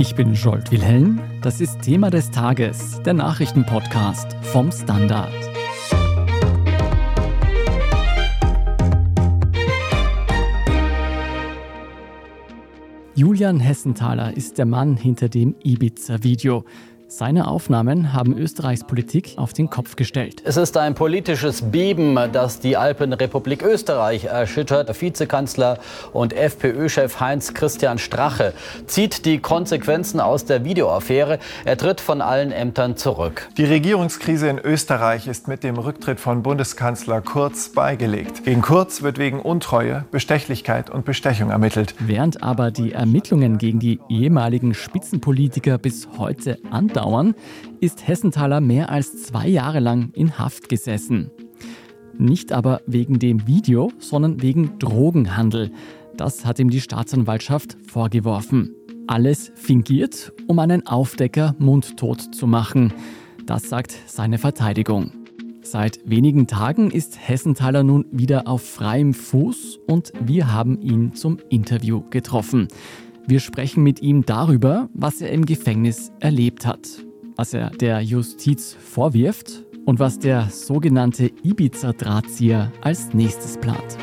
Ich bin Jolt Wilhelm. Das ist Thema des Tages, der Nachrichtenpodcast vom Standard. Julian Hessenthaler ist der Mann hinter dem Ibiza-Video. Seine Aufnahmen haben Österreichs Politik auf den Kopf gestellt. Es ist ein politisches Beben, das die Alpenrepublik Österreich erschüttert. Vizekanzler und FPÖ-Chef Heinz-Christian Strache zieht die Konsequenzen aus der Videoaffäre. Er tritt von allen Ämtern zurück. Die Regierungskrise in Österreich ist mit dem Rücktritt von Bundeskanzler Kurz beigelegt. Gegen Kurz wird wegen Untreue, Bestechlichkeit und Bestechung ermittelt. Während aber die Ermittlungen gegen die ehemaligen Spitzenpolitiker bis heute andauern, dauern, ist Hessenthaler mehr als zwei Jahre lang in Haft gesessen. Nicht aber wegen dem Video, sondern wegen Drogenhandel. Das hat ihm die Staatsanwaltschaft vorgeworfen. Alles fingiert, um einen Aufdecker mundtot zu machen. Das sagt seine Verteidigung. Seit wenigen Tagen ist Hessenthaler nun wieder auf freiem Fuß und wir haben ihn zum Interview getroffen. Wir sprechen mit ihm darüber, was er im Gefängnis erlebt hat, was er der Justiz vorwirft und was der sogenannte Ibiza-Drahtzieher als nächstes plant.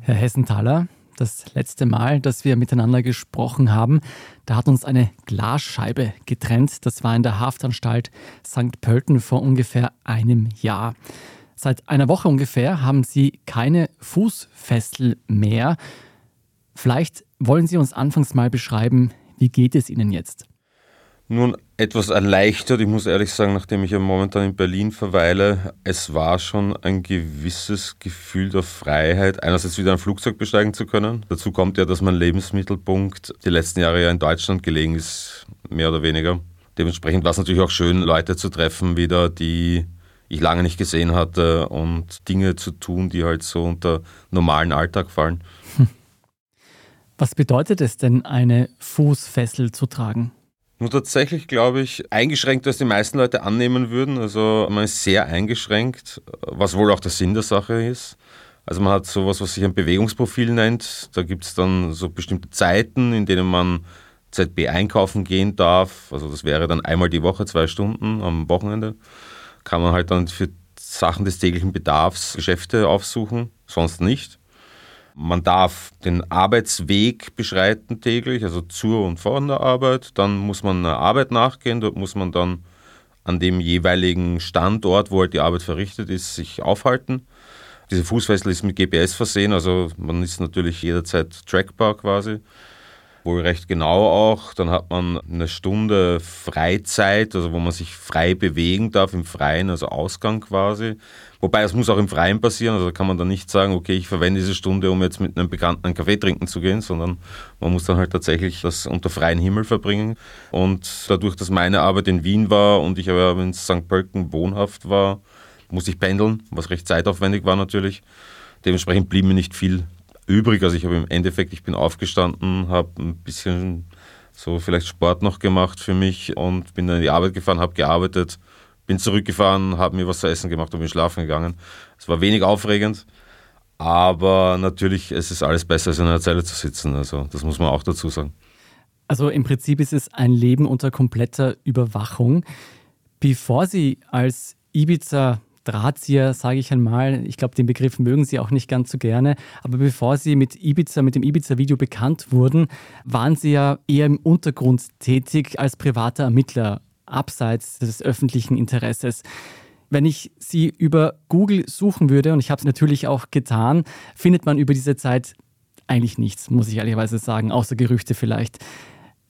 Herr Hessenthaler, das letzte Mal, dass wir miteinander gesprochen haben, da hat uns eine Glasscheibe getrennt. Das war in der Haftanstalt St. Pölten vor ungefähr einem Jahr. Seit einer Woche ungefähr haben Sie keine Fußfessel mehr. Vielleicht wollen Sie uns anfangs mal beschreiben, wie geht es Ihnen jetzt? Nun, etwas erleichtert. Ich muss ehrlich sagen, nachdem ich ja momentan in Berlin verweile, es war schon ein gewisses Gefühl der Freiheit, einerseits wieder ein Flugzeug besteigen zu können. Dazu kommt ja, dass mein Lebensmittelpunkt die letzten Jahre ja in Deutschland gelegen ist, mehr oder weniger. Dementsprechend war es natürlich auch schön, Leute zu treffen wieder, die ich lange nicht gesehen hatte und Dinge zu tun, die halt so unter normalen Alltag fallen. Was bedeutet es denn, eine Fußfessel zu tragen? Nur tatsächlich glaube ich, eingeschränkt, als die meisten Leute annehmen würden. Also man ist sehr eingeschränkt, was wohl auch der Sinn der Sache ist. Also man hat sowas, was sich ein Bewegungsprofil nennt. Da gibt es dann so bestimmte Zeiten, in denen man ZB einkaufen gehen darf. Also das wäre dann einmal die Woche, zwei Stunden am Wochenende. Kann man halt dann für Sachen des täglichen Bedarfs Geschäfte aufsuchen, sonst nicht. Man darf den Arbeitsweg beschreiten täglich, also zur und von der Arbeit. Dann muss man einer Arbeit nachgehen. Dort muss man dann an dem jeweiligen Standort, wo halt die Arbeit verrichtet ist, sich aufhalten. Diese Fußfessel ist mit GPS versehen, also man ist natürlich jederzeit trackbar quasi wohl recht genau auch. Dann hat man eine Stunde Freizeit, also wo man sich frei bewegen darf im Freien, also Ausgang quasi. Wobei es muss auch im Freien passieren, also kann man dann nicht sagen, okay, ich verwende diese Stunde, um jetzt mit einem Bekannten einen Kaffee trinken zu gehen, sondern man muss dann halt tatsächlich das unter freiem Himmel verbringen. Und dadurch, dass meine Arbeit in Wien war und ich aber in St. Pölten wohnhaft war, musste ich pendeln, was recht zeitaufwendig war natürlich. Dementsprechend blieb mir nicht viel übrig. Also ich habe im Endeffekt, ich bin aufgestanden, habe ein bisschen so vielleicht Sport noch gemacht für mich und bin dann in die Arbeit gefahren, habe gearbeitet, bin zurückgefahren, habe mir was zu essen gemacht und bin schlafen gegangen. Es war wenig aufregend, aber natürlich es ist alles besser, als in einer Zelle zu sitzen. Also das muss man auch dazu sagen. Also im Prinzip ist es ein Leben unter kompletter Überwachung. Bevor Sie als Ibiza Drahtzieher, sage ich einmal. Ich glaube, den Begriff mögen Sie auch nicht ganz so gerne. Aber bevor Sie mit Ibiza, mit dem Ibiza-Video bekannt wurden, waren Sie ja eher im Untergrund tätig als privater Ermittler, abseits des öffentlichen Interesses. Wenn ich Sie über Google suchen würde, und ich habe es natürlich auch getan, findet man über diese Zeit eigentlich nichts, muss ich ehrlicherweise sagen, außer Gerüchte vielleicht.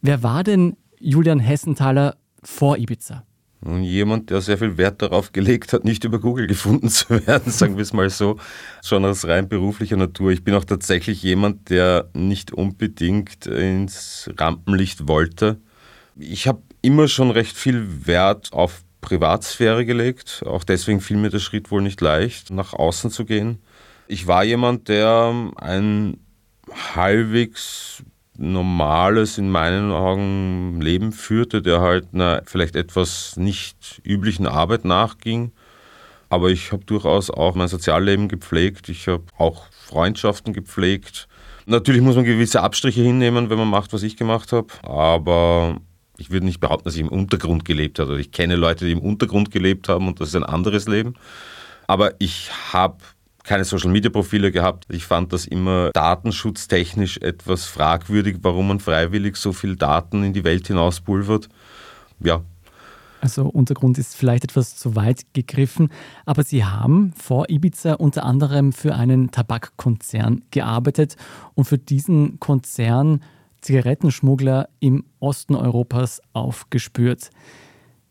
Wer war denn Julian Hessenthaler vor Ibiza? Und jemand, der sehr viel Wert darauf gelegt hat, nicht über Google gefunden zu werden, sagen wir es mal so, schon aus rein beruflicher Natur. Ich bin auch tatsächlich jemand, der nicht unbedingt ins Rampenlicht wollte. Ich habe immer schon recht viel Wert auf Privatsphäre gelegt. Auch deswegen fiel mir der Schritt wohl nicht leicht, nach außen zu gehen. Ich war jemand, der ein halbwegs normales, in meinen Augen, Leben führte, der halt einer vielleicht etwas nicht üblichen Arbeit nachging. Aber ich habe durchaus auch mein Sozialleben gepflegt. Ich habe auch Freundschaften gepflegt. Natürlich muss man gewisse Abstriche hinnehmen, wenn man macht, was ich gemacht habe. Aber ich würde nicht behaupten, dass ich im Untergrund gelebt habe. Ich kenne Leute, die im Untergrund gelebt haben und das ist ein anderes Leben. Aber ich habe keine Social-Media-Profile gehabt. Ich fand das immer datenschutztechnisch etwas fragwürdig, warum man freiwillig so viel Daten in die Welt hinauspulvert. Ja. Also Untergrund ist vielleicht etwas zu weit gegriffen, aber Sie haben vor Ibiza unter anderem für einen Tabakkonzern gearbeitet und für diesen Konzern Zigarettenschmuggler im Osten Europas aufgespürt.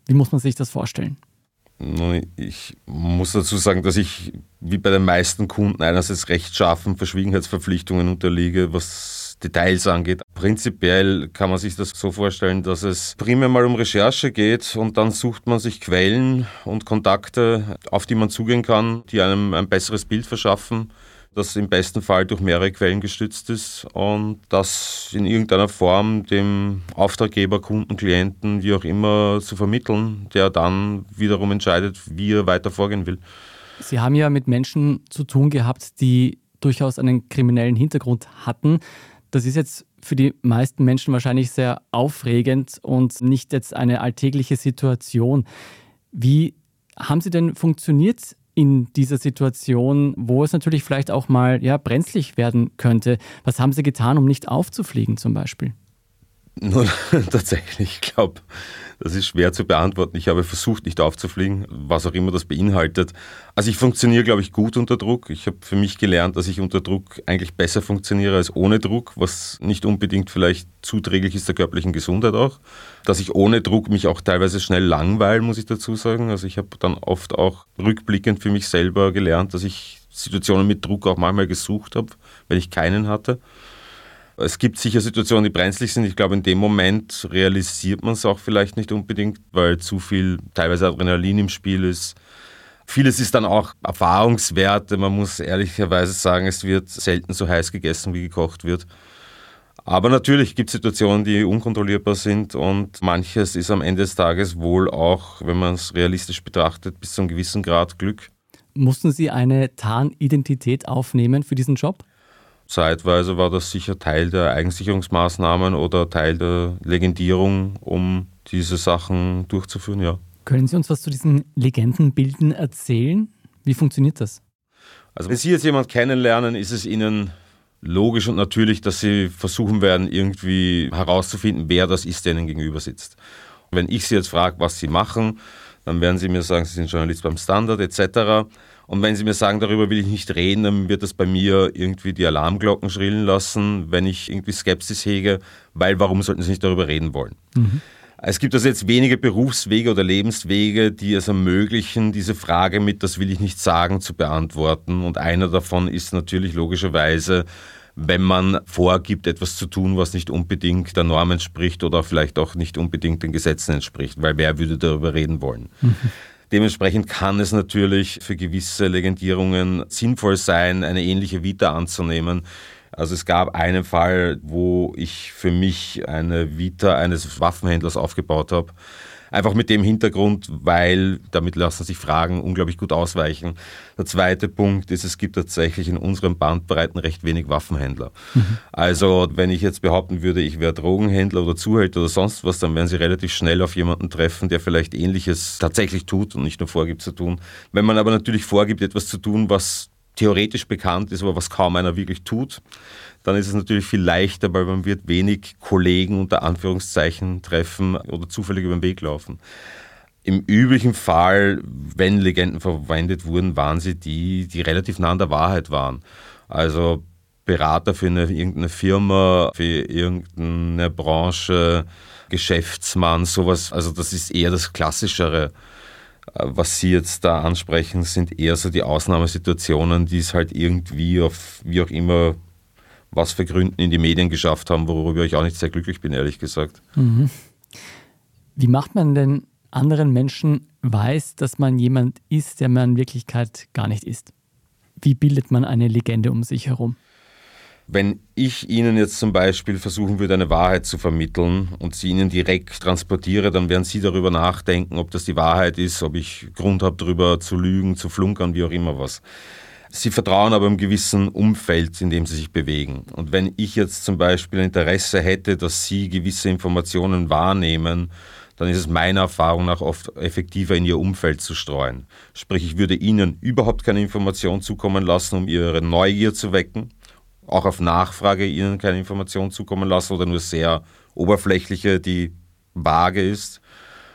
Wie muss man sich das vorstellen? Ich muss dazu sagen, dass ich wie bei den meisten Kunden einerseits rechtschaffen Verschwiegenheitsverpflichtungen unterliege, was Details angeht. Prinzipiell kann man sich das so vorstellen, dass es primär mal um Recherche geht und dann sucht man sich Quellen und Kontakte, auf die man zugehen kann, die einem ein besseres Bild verschaffen das im besten Fall durch mehrere Quellen gestützt ist und das in irgendeiner Form dem Auftraggeber, Kunden, Klienten, wie auch immer zu vermitteln, der dann wiederum entscheidet, wie er weiter vorgehen will. Sie haben ja mit Menschen zu tun gehabt, die durchaus einen kriminellen Hintergrund hatten. Das ist jetzt für die meisten Menschen wahrscheinlich sehr aufregend und nicht jetzt eine alltägliche Situation. Wie haben Sie denn funktioniert in dieser Situation, wo es natürlich vielleicht auch mal ja, brenzlig werden könnte? Was haben Sie getan, um nicht aufzufliegen zum Beispiel? Nun, tatsächlich, ich glaube, das ist schwer zu beantworten. Ich habe versucht, nicht aufzufliegen, was auch immer das beinhaltet. Also ich funktioniere, glaube ich, gut unter Druck. Ich habe für mich gelernt, dass ich unter Druck eigentlich besser funktioniere als ohne Druck, was nicht unbedingt vielleicht zuträglich ist der körperlichen Gesundheit auch. Dass ich ohne Druck mich auch teilweise schnell langweile, muss ich dazu sagen. Also ich habe dann oft auch rückblickend für mich selber gelernt, dass ich Situationen mit Druck auch manchmal gesucht habe, wenn ich keinen hatte. Es gibt sicher Situationen, die brenzlig sind. Ich glaube, in dem Moment realisiert man es auch vielleicht nicht unbedingt, weil zu viel teilweise Adrenalin im Spiel ist. Vieles ist dann auch Erfahrungswerte. Man muss ehrlicherweise sagen, es wird selten so heiß gegessen, wie gekocht wird. Aber natürlich gibt es Situationen, die unkontrollierbar sind und manches ist am Ende des Tages wohl auch, wenn man es realistisch betrachtet, bis zu einem gewissen Grad Glück. Mussten Sie eine Tarnidentität aufnehmen für diesen Job? Zeitweise war das sicher Teil der Eigensicherungsmaßnahmen oder Teil der Legendierung, um diese Sachen durchzuführen, ja. Können Sie uns was zu diesen Legendenbilden erzählen? Wie funktioniert das? Also wenn Sie jetzt jemanden kennenlernen, ist es Ihnen logisch und natürlich, dass Sie versuchen werden, irgendwie herauszufinden, wer das ist, der Ihnen gegenüber sitzt. Wenn ich Sie jetzt frage, was Sie machen, dann werden Sie mir sagen, Sie sind Journalist beim Standard etc. Und wenn Sie mir sagen, darüber will ich nicht reden, dann wird das bei mir irgendwie die Alarmglocken schrillen lassen, wenn ich irgendwie Skepsis hege, weil warum sollten Sie nicht darüber reden wollen? Mhm. Es gibt also jetzt wenige Berufswege oder Lebenswege, die es ermöglichen, diese Frage mit das will ich nicht sagen zu beantworten. Und einer davon ist natürlich logischerweise, wenn man vorgibt, etwas zu tun, was nicht unbedingt der Norm entspricht oder vielleicht auch nicht unbedingt den Gesetzen entspricht, weil wer würde darüber reden wollen? Mhm. Dementsprechend kann es natürlich für gewisse Legendierungen sinnvoll sein, eine ähnliche Vita anzunehmen. Also es gab einen Fall, wo ich für mich eine Vita eines Waffenhändlers aufgebaut habe Einfach mit dem Hintergrund, weil damit lassen sich Fragen unglaublich gut ausweichen. Der zweite Punkt ist, es gibt tatsächlich in unseren Bandbreiten recht wenig Waffenhändler. Mhm. Also wenn ich jetzt behaupten würde, ich wäre Drogenhändler oder Zuhälter oder sonst was, dann werden Sie relativ schnell auf jemanden treffen, der vielleicht ähnliches tatsächlich tut und nicht nur vorgibt zu tun. Wenn man aber natürlich vorgibt, etwas zu tun, was theoretisch bekannt ist, aber was kaum einer wirklich tut, dann ist es natürlich viel leichter, weil man wird wenig Kollegen unter Anführungszeichen treffen oder zufällig über den Weg laufen. Im üblichen Fall, wenn Legenden verwendet wurden, waren sie die, die relativ nah an der Wahrheit waren. Also Berater für eine, irgendeine Firma, für irgendeine Branche, Geschäftsmann, sowas. Also das ist eher das Klassischere. Was Sie jetzt da ansprechen, sind eher so die Ausnahmesituationen, die es halt irgendwie auf wie auch immer was für Gründen in die Medien geschafft haben, worüber ich auch nicht sehr glücklich bin, ehrlich gesagt. Mhm. Wie macht man denn anderen Menschen weiß, dass man jemand ist, der man in Wirklichkeit gar nicht ist? Wie bildet man eine Legende um sich herum? Wenn ich Ihnen jetzt zum Beispiel versuchen würde, eine Wahrheit zu vermitteln und sie Ihnen direkt transportiere, dann werden Sie darüber nachdenken, ob das die Wahrheit ist, ob ich Grund habe, darüber zu lügen, zu flunkern, wie auch immer was. Sie vertrauen aber im gewissen Umfeld, in dem sie sich bewegen. Und wenn ich jetzt zum Beispiel Interesse hätte, dass Sie gewisse Informationen wahrnehmen, dann ist es meiner Erfahrung nach oft effektiver, in ihr Umfeld zu streuen. Sprich, ich würde Ihnen überhaupt keine Information zukommen lassen, um Ihre Neugier zu wecken, auch auf Nachfrage Ihnen keine Information zukommen lassen oder nur sehr oberflächliche, die vage ist.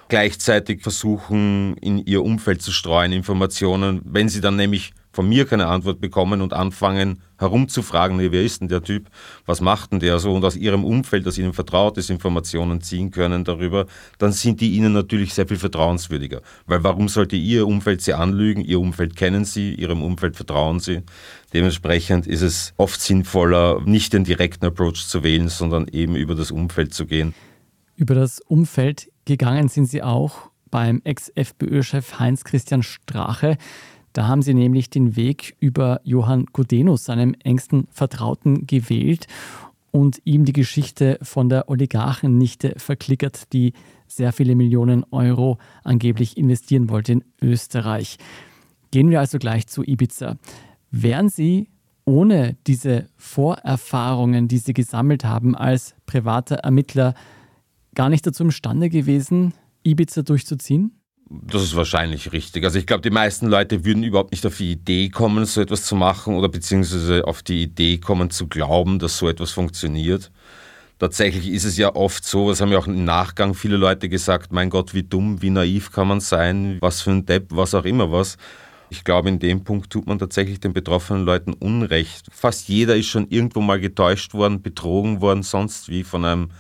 Gleichzeitig versuchen, in Ihr Umfeld zu streuen Informationen, wenn Sie dann nämlich von mir keine Antwort bekommen und anfangen herumzufragen, wer ist denn der Typ, was macht denn der so und aus ihrem Umfeld, das ihnen vertraut ist, Informationen ziehen können darüber, dann sind die ihnen natürlich sehr viel vertrauenswürdiger. Weil warum sollte ihr Umfeld sie anlügen? Ihr Umfeld kennen sie, ihrem Umfeld vertrauen sie. Dementsprechend ist es oft sinnvoller, nicht den direkten Approach zu wählen, sondern eben über das Umfeld zu gehen. Über das Umfeld gegangen sind Sie auch beim Ex-FPÖ-Chef Heinz-Christian Strache. Da haben sie nämlich den Weg über Johann Gudenus, seinem engsten Vertrauten, gewählt und ihm die Geschichte von der Oligarchennichte verklickert, die sehr viele Millionen Euro angeblich investieren wollte in Österreich. Gehen wir also gleich zu Ibiza. Wären Sie ohne diese Vorerfahrungen, die Sie gesammelt haben als privater Ermittler, gar nicht dazu imstande gewesen, Ibiza durchzuziehen? Das ist wahrscheinlich richtig. Also ich glaube, die meisten Leute würden überhaupt nicht auf die Idee kommen, so etwas zu machen oder beziehungsweise auf die Idee kommen zu glauben, dass so etwas funktioniert. Tatsächlich ist es ja oft so, das haben ja auch im Nachgang viele Leute gesagt, mein Gott, wie dumm, wie naiv kann man sein, was für ein Depp, was auch immer was. Ich glaube, in dem Punkt tut man tatsächlich den betroffenen Leuten Unrecht. Fast jeder ist schon irgendwo mal getäuscht worden, betrogen worden, sonst wie von einem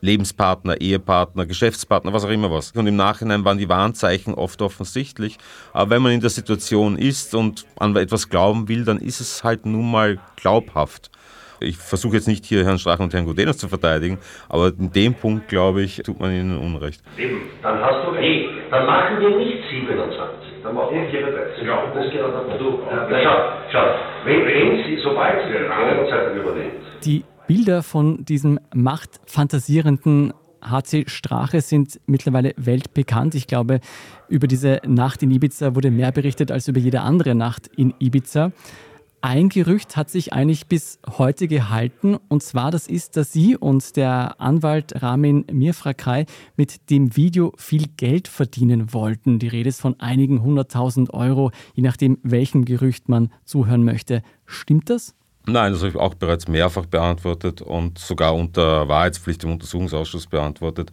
Lebenspartner, Ehepartner, Geschäftspartner, was auch immer was. Und im Nachhinein waren die Warnzeichen oft offensichtlich. Aber wenn man in der Situation ist und an etwas glauben will, dann ist es halt nun mal glaubhaft. Ich versuche jetzt nicht hier Herrn Strache und Herrn Gudenus zu verteidigen, aber in dem Punkt, glaube ich, tut man ihnen Unrecht. Eben, dann hast du recht. Dann machen wir nicht 27. Dann machen wir 34. Ja, das geht auch du. Ja, schau, schau, wenn, wenn Sie, sobald Sie die Corona-Zeit übernehmen. Die Bilder von diesem machtfantasierenden HC Strache sind mittlerweile weltbekannt. Ich glaube, über diese Nacht in Ibiza wurde mehr berichtet als über jede andere Nacht in Ibiza. Ein Gerücht hat sich eigentlich bis heute gehalten, und zwar das ist, dass Sie und der Anwalt Ramin Mirfrakai mit dem Video viel Geld verdienen wollten. Die Rede ist von einigen hunderttausend Euro, je nachdem, welchem Gerücht man zuhören möchte. Stimmt das? Nein, das habe ich auch bereits mehrfach beantwortet und sogar unter Wahrheitspflicht im Untersuchungsausschuss beantwortet.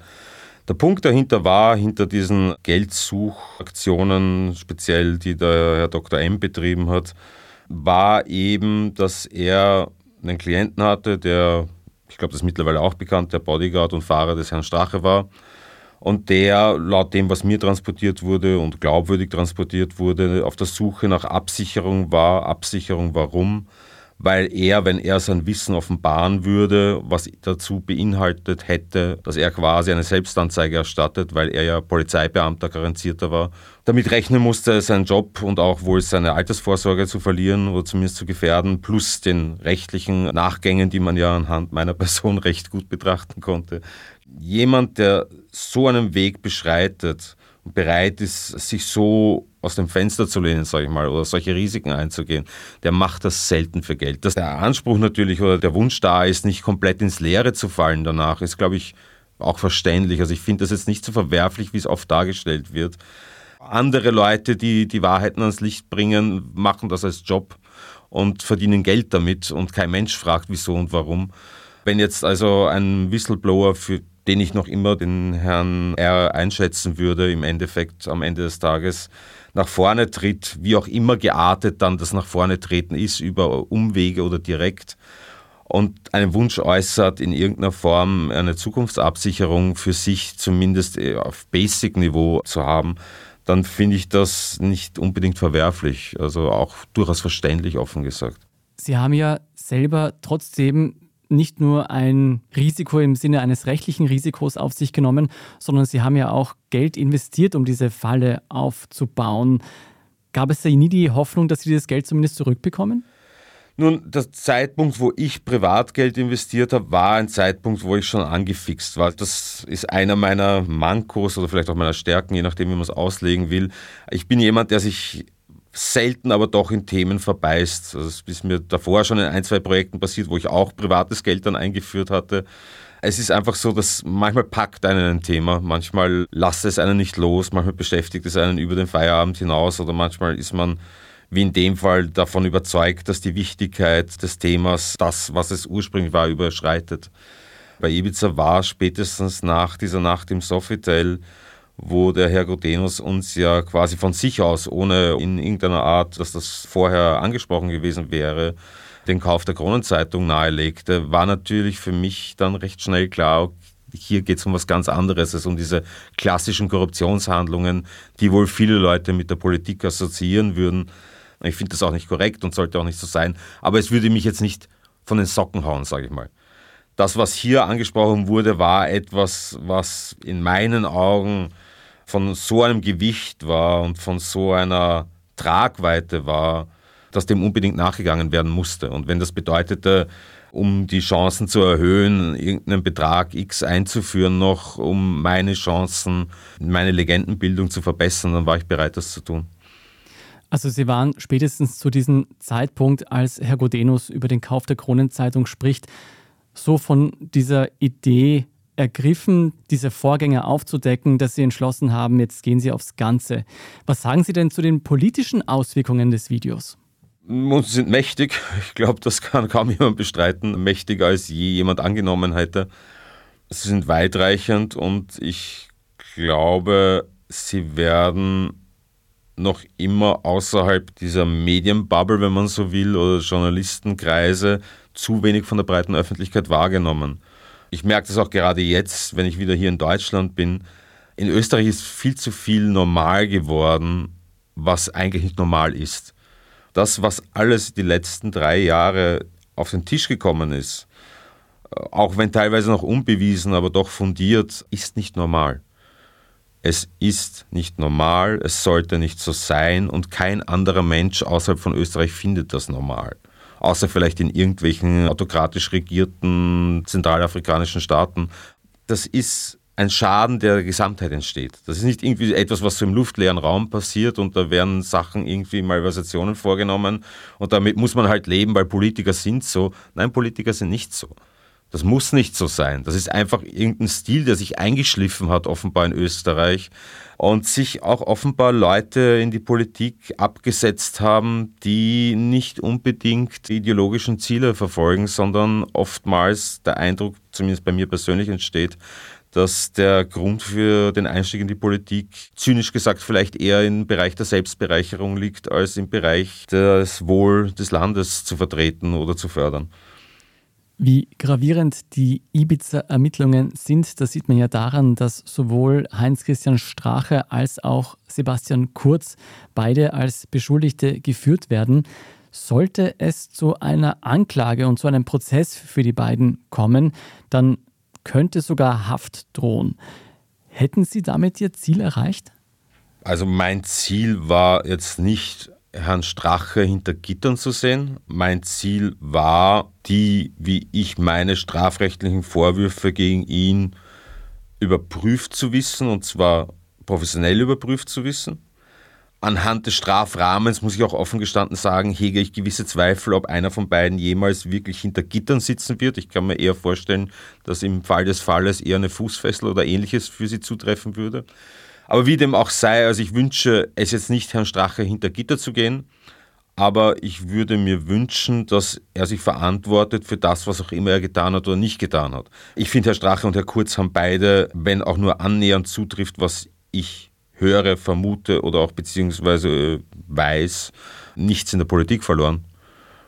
Der Punkt dahinter war, hinter diesen Geldsuchaktionen, speziell die der Herr Dr. M betrieben hat, war eben, dass er einen Klienten hatte, der, ich glaube, das ist mittlerweile auch bekannt, der Bodyguard und Fahrer des Herrn Strache war. Und der, laut dem, was mir transportiert wurde und glaubwürdig transportiert wurde, auf der Suche nach Absicherung war. Absicherung warum? Weil er, wenn er sein Wissen offenbaren würde, was dazu beinhaltet hätte, dass er quasi eine Selbstanzeige erstattet, weil er ja Polizeibeamter garantierter war, damit rechnen musste, seinen Job und auch wohl seine Altersvorsorge zu verlieren oder zumindest zu gefährden, plus den rechtlichen Nachgängen, die man ja anhand meiner Person recht gut betrachten konnte. Jemand, der so einen Weg beschreitet, bereit ist, sich so aus dem Fenster zu lehnen, sage ich mal, oder solche Risiken einzugehen, der macht das selten für Geld. Dass der Anspruch natürlich oder der Wunsch da ist, nicht komplett ins Leere zu fallen danach, ist, glaube ich, auch verständlich. Also ich finde das jetzt nicht so verwerflich, wie es oft dargestellt wird. Andere Leute, die die Wahrheiten ans Licht bringen, machen das als Job und verdienen Geld damit und kein Mensch fragt, wieso und warum. Wenn jetzt also ein Whistleblower für den ich noch immer den Herrn R. einschätzen würde, im Endeffekt am Ende des Tages nach vorne tritt, wie auch immer geartet dann das nach vorne treten ist, über Umwege oder direkt und einen Wunsch äußert, in irgendeiner Form eine Zukunftsabsicherung für sich zumindest äh, auf Basic-Niveau zu haben, dann finde ich das nicht unbedingt verwerflich, also auch durchaus verständlich, offen gesagt. Sie haben ja selber trotzdem nicht nur ein Risiko im Sinne eines rechtlichen Risikos auf sich genommen, sondern Sie haben ja auch Geld investiert, um diese Falle aufzubauen. Gab es da nie die Hoffnung, dass Sie dieses Geld zumindest zurückbekommen? Nun, der Zeitpunkt, wo ich Privatgeld investiert habe, war ein Zeitpunkt, wo ich schon angefixt war. Das ist einer meiner Mankos oder vielleicht auch meiner Stärken, je nachdem, wie man es auslegen will. Ich bin jemand, der sich selten aber doch in Themen verbeißt. Also es ist mir davor schon in ein, zwei Projekten passiert, wo ich auch privates Geld dann eingeführt hatte. Es ist einfach so, dass manchmal packt einen ein Thema, manchmal lasst es einen nicht los, manchmal beschäftigt es einen über den Feierabend hinaus oder manchmal ist man wie in dem Fall davon überzeugt, dass die Wichtigkeit des Themas das, was es ursprünglich war, überschreitet. Bei Ibiza war spätestens nach dieser Nacht im Sofitel, wo der Herr Godenus uns ja quasi von sich aus, ohne in irgendeiner Art, dass das vorher angesprochen gewesen wäre, den Kauf der Kronenzeitung nahelegte, war natürlich für mich dann recht schnell klar, hier geht es um was ganz anderes als um diese klassischen Korruptionshandlungen, die wohl viele Leute mit der Politik assoziieren würden. Ich finde das auch nicht korrekt und sollte auch nicht so sein, aber es würde mich jetzt nicht von den Socken hauen, sage ich mal. Das, was hier angesprochen wurde, war etwas, was in meinen Augen von so einem Gewicht war und von so einer Tragweite war, dass dem unbedingt nachgegangen werden musste. Und wenn das bedeutete, um die Chancen zu erhöhen, irgendeinen Betrag X einzuführen, noch um meine Chancen, meine Legendenbildung zu verbessern, dann war ich bereit, das zu tun. Also Sie waren spätestens zu diesem Zeitpunkt, als Herr Godenus über den Kauf der Kronenzeitung spricht, so von dieser Idee ergriffen, diese Vorgänge aufzudecken, dass Sie entschlossen haben, jetzt gehen Sie aufs Ganze. Was sagen Sie denn zu den politischen Auswirkungen des Videos? Sie sind mächtig. Ich glaube, das kann kaum jemand bestreiten. Mächtiger als je jemand angenommen hätte. Sie sind weitreichend und ich glaube, sie werden noch immer außerhalb dieser Medienbubble, wenn man so will, oder Journalistenkreise zu wenig von der breiten Öffentlichkeit wahrgenommen. Ich merke das auch gerade jetzt, wenn ich wieder hier in Deutschland bin. In Österreich ist viel zu viel normal geworden, was eigentlich nicht normal ist. Das, was alles die letzten drei Jahre auf den Tisch gekommen ist, auch wenn teilweise noch unbewiesen, aber doch fundiert, ist nicht normal. Es ist nicht normal, es sollte nicht so sein und kein anderer Mensch außerhalb von Österreich findet das normal. Außer vielleicht in irgendwelchen autokratisch regierten zentralafrikanischen Staaten. Das ist ein Schaden, der der Gesamtheit entsteht. Das ist nicht irgendwie etwas, was so im luftleeren Raum passiert und da werden Sachen irgendwie Malversationen vorgenommen und damit muss man halt leben, weil Politiker sind so. Nein, Politiker sind nicht so. Das muss nicht so sein. Das ist einfach irgendein Stil, der sich eingeschliffen hat, offenbar in Österreich. Und sich auch offenbar Leute in die Politik abgesetzt haben, die nicht unbedingt die ideologischen Ziele verfolgen, sondern oftmals der Eindruck, zumindest bei mir persönlich, entsteht, dass der Grund für den Einstieg in die Politik, zynisch gesagt, vielleicht eher im Bereich der Selbstbereicherung liegt, als im Bereich des Wohl des Landes zu vertreten oder zu fördern. Wie gravierend die Ibiza-Ermittlungen sind, das sieht man ja daran, dass sowohl Heinz-Christian Strache als auch Sebastian Kurz beide als Beschuldigte geführt werden. Sollte es zu einer Anklage und zu einem Prozess für die beiden kommen, dann könnte sogar Haft drohen. Hätten Sie damit Ihr Ziel erreicht? Also mein Ziel war jetzt nicht Herrn Strache hinter Gittern zu sehen. Mein Ziel war, die, wie ich meine, strafrechtlichen Vorwürfe gegen ihn überprüft zu wissen, und zwar professionell überprüft zu wissen. Anhand des Strafrahmens muss ich auch offen gestanden sagen, hege ich gewisse Zweifel, ob einer von beiden jemals wirklich hinter Gittern sitzen wird. Ich kann mir eher vorstellen, dass im Fall des Falles eher eine Fußfessel oder ähnliches für sie zutreffen würde. Aber wie dem auch sei, also ich wünsche es jetzt nicht, Herrn Strache hinter Gitter zu gehen, aber ich würde mir wünschen, dass er sich verantwortet für das, was auch immer er getan hat oder nicht getan hat. Ich finde, Herr Strache und Herr Kurz haben beide, wenn auch nur annähernd zutrifft, was ich höre, vermute oder auch beziehungsweise äh, weiß, nichts in der Politik verloren.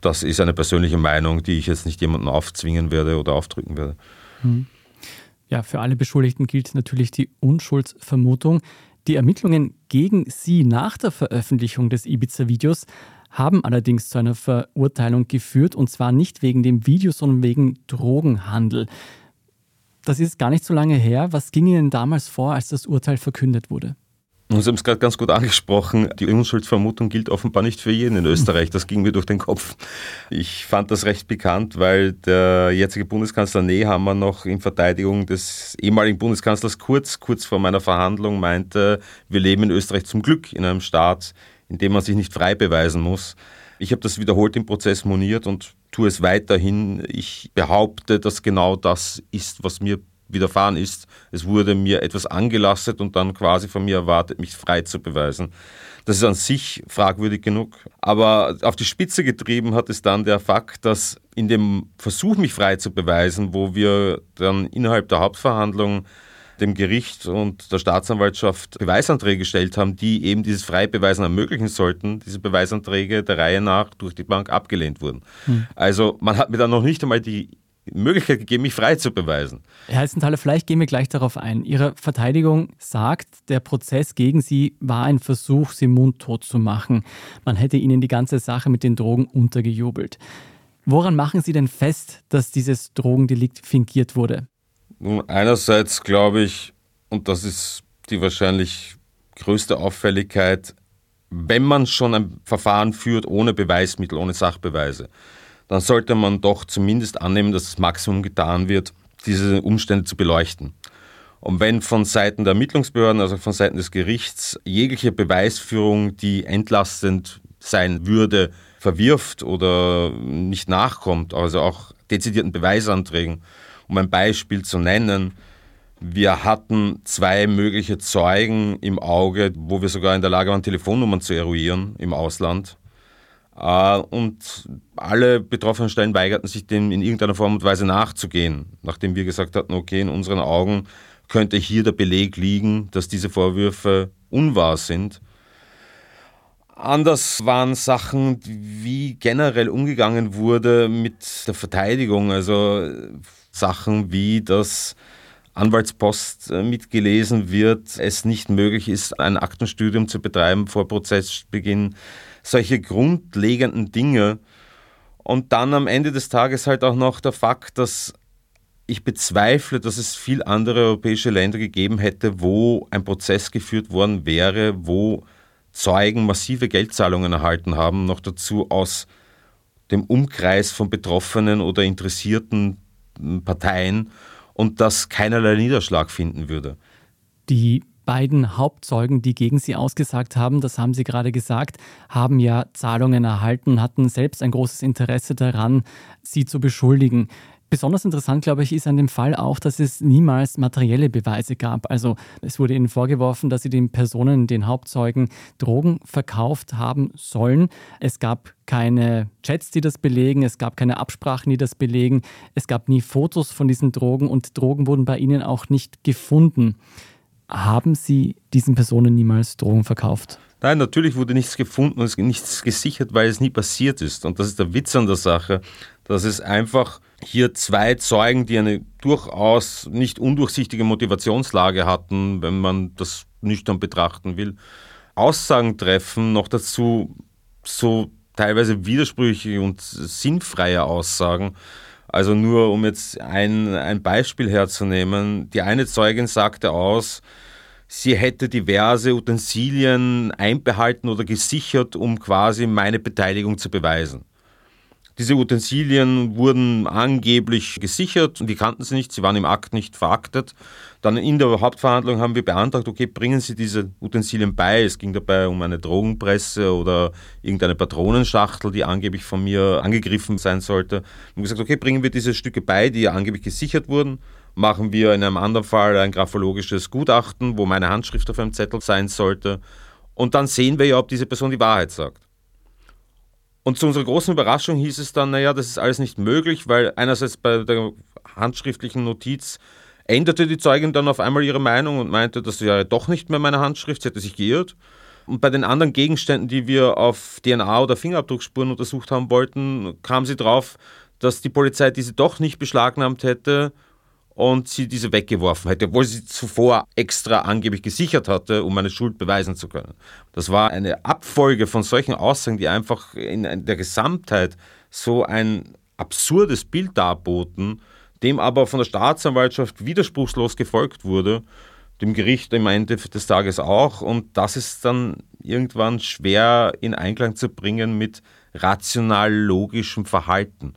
Das ist eine persönliche Meinung, die ich jetzt nicht jemandem aufzwingen werde oder aufdrücken werde. Hm. Ja, für alle Beschuldigten gilt natürlich die Unschuldsvermutung. Die Ermittlungen gegen sie nach der Veröffentlichung des Ibiza-Videos haben allerdings zu einer Verurteilung geführt, und zwar nicht wegen dem Video, sondern wegen Drogenhandel. Das ist gar nicht so lange her. Was ging Ihnen damals vor, als das Urteil verkündet wurde? Sie haben es gerade ganz gut angesprochen. Die Unschuldsvermutung gilt offenbar nicht für jeden in Österreich. Das ging mir durch den Kopf. Ich fand das recht bekannt, weil der jetzige Bundeskanzler Nehammer noch in Verteidigung des ehemaligen Bundeskanzlers Kurz, kurz vor meiner Verhandlung, meinte, wir leben in Österreich zum Glück in einem Staat, in dem man sich nicht frei beweisen muss. Ich habe das wiederholt im Prozess moniert und tue es weiterhin. Ich behaupte, dass genau das ist, was mir widerfahren ist. Es wurde mir etwas angelastet und dann quasi von mir erwartet, mich frei zu beweisen. Das ist an sich fragwürdig genug. Aber auf die Spitze getrieben hat es dann der Fakt, dass in dem Versuch, mich frei zu beweisen, wo wir dann innerhalb der Hauptverhandlung dem Gericht und der Staatsanwaltschaft Beweisanträge gestellt haben, die eben dieses Freibeweisen ermöglichen sollten, diese Beweisanträge der Reihe nach durch die Bank abgelehnt wurden. Hm. Also man hat mir dann noch nicht einmal die Möglichkeit gegeben, mich frei zu beweisen. Herr Heißenthaler, vielleicht gehen wir gleich darauf ein. Ihre Verteidigung sagt, der Prozess gegen Sie war ein Versuch, Sie mundtot zu machen. Man hätte Ihnen die ganze Sache mit den Drogen untergejubelt. Woran machen Sie denn fest, dass dieses Drogendelikt fingiert wurde? Nun, einerseits glaube ich, und das ist die wahrscheinlich größte Auffälligkeit, wenn man schon ein Verfahren führt ohne Beweismittel, ohne Sachbeweise, dann sollte man doch zumindest annehmen, dass das Maximum getan wird, diese Umstände zu beleuchten. Und wenn von Seiten der Ermittlungsbehörden, also von Seiten des Gerichts, jegliche Beweisführung, die entlastend sein würde, verwirft oder nicht nachkommt, also auch dezidierten Beweisanträgen, um ein Beispiel zu nennen, wir hatten zwei mögliche Zeugen im Auge, wo wir sogar in der Lage waren, Telefonnummern zu eruieren im Ausland. Äh, und alle betroffenen Stellen weigerten sich dem in irgendeiner Form und Weise nachzugehen, nachdem wir gesagt hatten, okay, in unseren Augen könnte hier der Beleg liegen, dass diese Vorwürfe unwahr sind. Anders waren Sachen, wie generell umgegangen wurde mit der Verteidigung, also Sachen wie, dass Anwaltspost äh, mitgelesen wird, es nicht möglich ist, ein Aktenstudium zu betreiben vor Prozessbeginn solche grundlegenden Dinge. Und dann am Ende des Tages halt auch noch der Fakt, dass ich bezweifle, dass es viel andere europäische Länder gegeben hätte, wo ein Prozess geführt worden wäre, wo Zeugen massive Geldzahlungen erhalten haben, noch dazu aus dem Umkreis von betroffenen oder interessierten Parteien und das keinerlei Niederschlag finden würde. Die beiden Hauptzeugen, die gegen sie ausgesagt haben, das haben Sie gerade gesagt, haben ja Zahlungen erhalten, hatten selbst ein großes Interesse daran, sie zu beschuldigen. Besonders interessant, glaube ich, ist an dem Fall auch, dass es niemals materielle Beweise gab. Also es wurde ihnen vorgeworfen, dass sie den Personen, den Hauptzeugen, Drogen verkauft haben sollen. Es gab keine Chats, die das belegen, es gab keine Absprachen, die das belegen, es gab nie Fotos von diesen Drogen und Drogen wurden bei ihnen auch nicht gefunden. Haben Sie diesen Personen niemals Drogen verkauft? Nein, natürlich wurde nichts gefunden und nichts gesichert, weil es nie passiert ist. Und das ist der Witz an der Sache, dass es einfach hier zwei Zeugen, die eine durchaus nicht undurchsichtige Motivationslage hatten, wenn man das nüchtern betrachten will, Aussagen treffen, noch dazu so teilweise widersprüchliche und sinnfreie Aussagen, also nur um jetzt ein, ein Beispiel herzunehmen. Die eine Zeugin sagte aus, sie hätte diverse Utensilien einbehalten oder gesichert, um quasi meine Beteiligung zu beweisen. Diese Utensilien wurden angeblich gesichert und die kannten sie nicht, sie waren im Akt nicht veraktet. Dann in der Hauptverhandlung haben wir beantragt, okay, bringen Sie diese Utensilien bei. Es ging dabei um eine Drogenpresse oder irgendeine Patronenschachtel, die angeblich von mir angegriffen sein sollte. Wir haben gesagt, okay, bringen wir diese Stücke bei, die angeblich gesichert wurden. Machen wir in einem anderen Fall ein graphologisches Gutachten, wo meine Handschrift auf einem Zettel sein sollte. Und dann sehen wir ja, ob diese Person die Wahrheit sagt. Und zu unserer großen Überraschung hieß es dann, naja, das ist alles nicht möglich, weil einerseits bei der handschriftlichen Notiz änderte die Zeugin dann auf einmal ihre Meinung und meinte, das wäre doch nicht mehr meine Handschrift, sie hätte sich geirrt. Und bei den anderen Gegenständen, die wir auf DNA- oder Fingerabdruckspuren untersucht haben wollten, kam sie drauf, dass die Polizei diese doch nicht beschlagnahmt hätte und sie diese weggeworfen hätte, obwohl sie zuvor extra angeblich gesichert hatte, um meine Schuld beweisen zu können. Das war eine Abfolge von solchen Aussagen, die einfach in der Gesamtheit so ein absurdes Bild darboten, dem aber von der Staatsanwaltschaft widerspruchslos gefolgt wurde, dem Gericht am Ende des Tages auch. Und das ist dann irgendwann schwer in Einklang zu bringen mit rational logischem Verhalten.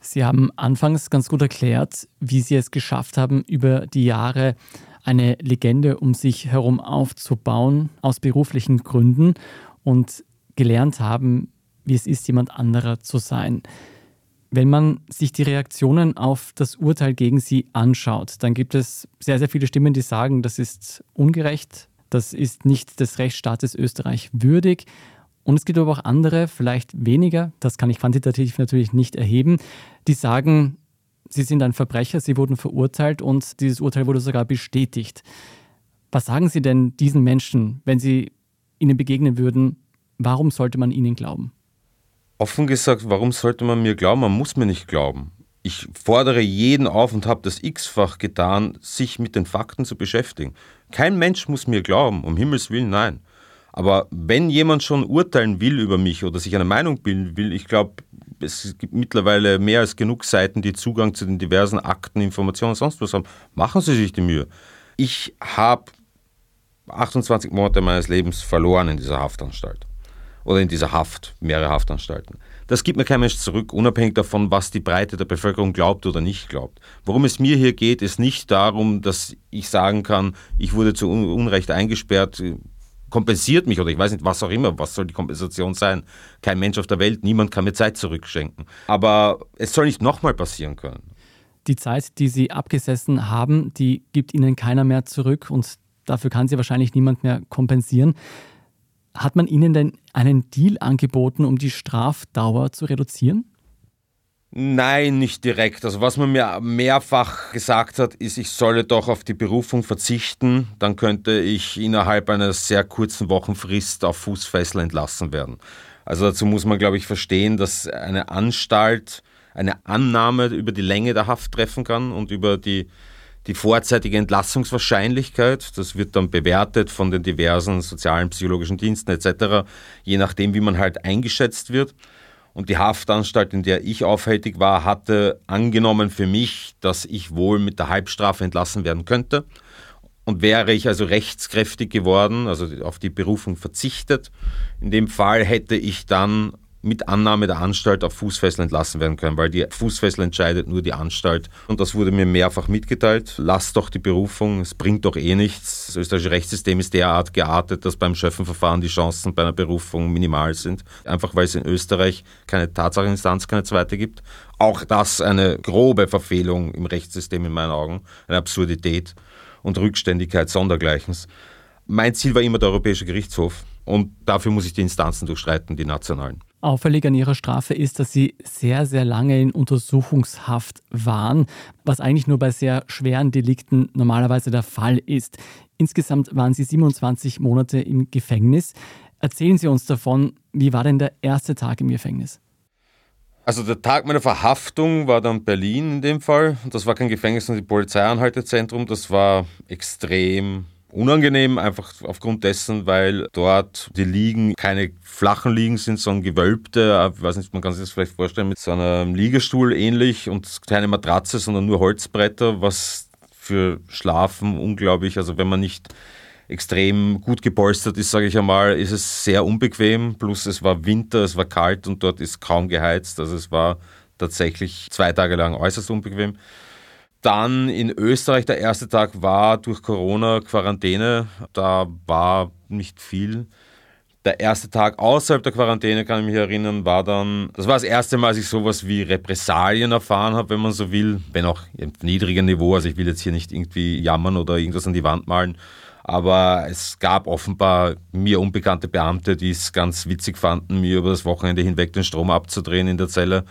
Sie haben anfangs ganz gut erklärt, wie Sie es geschafft haben, über die Jahre eine Legende um sich herum aufzubauen, aus beruflichen Gründen. und gelernt haben, wie es ist, jemand anderer zu sein. Wenn man sich die Reaktionen auf das Urteil gegen sie anschaut, dann gibt es sehr, sehr viele Stimmen, die sagen, das ist ungerecht, das ist nicht des Rechtsstaates Österreich würdig. Und es gibt aber auch andere, vielleicht weniger, das kann ich quantitativ natürlich nicht erheben, die sagen, sie sind ein Verbrecher, sie wurden verurteilt und dieses Urteil wurde sogar bestätigt. Was sagen Sie denn diesen Menschen, wenn Sie ihnen begegnen würden? Warum sollte man ihnen glauben? Offen gesagt, warum sollte man mir glauben? Man muss mir nicht glauben. Ich fordere jeden auf und habe das x-fach getan, sich mit den Fakten zu beschäftigen. Kein Mensch muss mir glauben, um Himmels Willen, nein. Aber wenn jemand schon urteilen will über mich oder sich eine Meinung bilden will, ich glaube, es gibt mittlerweile mehr als genug Seiten, die Zugang zu den diversen Akten, Informationen und sonst was haben. Machen Sie sich die Mühe. Ich habe 28 Monate meines Lebens verloren in dieser Haftanstalt oder in dieser Haft, mehrere Haftanstalten. Das gibt mir kein Mensch zurück, unabhängig davon, was die Breite der Bevölkerung glaubt oder nicht glaubt. Worum es mir hier geht, ist nicht darum, dass ich sagen kann, ich wurde zu Unrecht eingesperrt, kompensiert mich oder ich weiß nicht, was auch immer, was soll die Kompensation sein? Kein Mensch auf der Welt, niemand kann mir Zeit zurückschenken. Aber es soll nicht nochmal passieren können. Die Zeit, die Sie abgesessen haben, die gibt Ihnen keiner mehr zurück und dafür kann Sie wahrscheinlich niemand mehr kompensieren. Hat man Ihnen denn einen Deal angeboten, um die Strafdauer zu reduzieren? Nein, nicht direkt. Also was man mir mehrfach gesagt hat, ist, ich solle doch auf die Berufung verzichten, dann könnte ich innerhalb einer sehr kurzen Wochenfrist auf Fußfessel entlassen werden. Also dazu muss man, glaube ich, verstehen, dass eine Anstalt eine Annahme über die Länge der Haft treffen kann und über die die vorzeitige Entlassungswahrscheinlichkeit. Das wird dann bewertet von den diversen sozialen, psychologischen Diensten etc., je nachdem, wie man halt eingeschätzt wird. Und die Haftanstalt, in der ich aufhältig war, hatte angenommen für mich, dass ich wohl mit der Halbstrafe entlassen werden könnte. Und wäre ich also rechtskräftig geworden, also auf die Berufung verzichtet, in dem Fall hätte ich dann mit Annahme der Anstalt auf Fußfessel entlassen werden können, weil die Fußfessel entscheidet nur die Anstalt. Und das wurde mir mehrfach mitgeteilt. Lass doch die Berufung, es bringt doch eh nichts. Das österreichische Rechtssystem ist derart geartet, dass beim Schöffenverfahren die Chancen bei einer Berufung minimal sind. Einfach weil es in Österreich keine Tatsacheninstanz, keine zweite gibt. Auch das eine grobe Verfehlung im Rechtssystem in meinen Augen, eine Absurdität und Rückständigkeit sondergleichens. Mein Ziel war immer der Europäische Gerichtshof und dafür muss ich die Instanzen durchstreiten, die nationalen. Auffällig an ihrer Strafe ist, dass sie sehr, sehr lange in Untersuchungshaft waren, was eigentlich nur bei sehr schweren Delikten normalerweise der Fall ist. Insgesamt waren sie 27 Monate im Gefängnis. Erzählen Sie uns davon, wie war denn der erste Tag im Gefängnis? Also der Tag meiner Verhaftung war dann Berlin in dem Fall. Das war kein Gefängnis, sondern die Polizeianhaltezentrum. Das war extrem unangenehm, einfach aufgrund dessen, weil dort die Liegen keine flachen Liegen sind, sondern gewölbte, ich weiß nicht, man kann sich das vielleicht vorstellen, mit so einem Liegestuhl ähnlich und keine Matratze, sondern nur Holzbretter, was für Schlafen unglaublich, also wenn man nicht extrem gut gepolstert ist, sage ich einmal, ist es sehr unbequem, plus es war Winter, es war kalt und dort ist kaum geheizt, also es war tatsächlich zwei Tage lang äußerst unbequem. Dann in Österreich, der erste Tag war durch Corona Quarantäne. Da war nicht viel. Der erste Tag außerhalb der Quarantäne, kann ich mich erinnern, war dann, das war das erste Mal, als ich sowas wie Repressalien erfahren habe, wenn man so will, wenn auch im niedrigen Niveau. Also ich will jetzt hier nicht irgendwie jammern oder irgendwas an die Wand malen. Aber es gab offenbar mir unbekannte Beamte, die es ganz witzig fanden, mir über das Wochenende hinweg den Strom abzudrehen in der Zelle.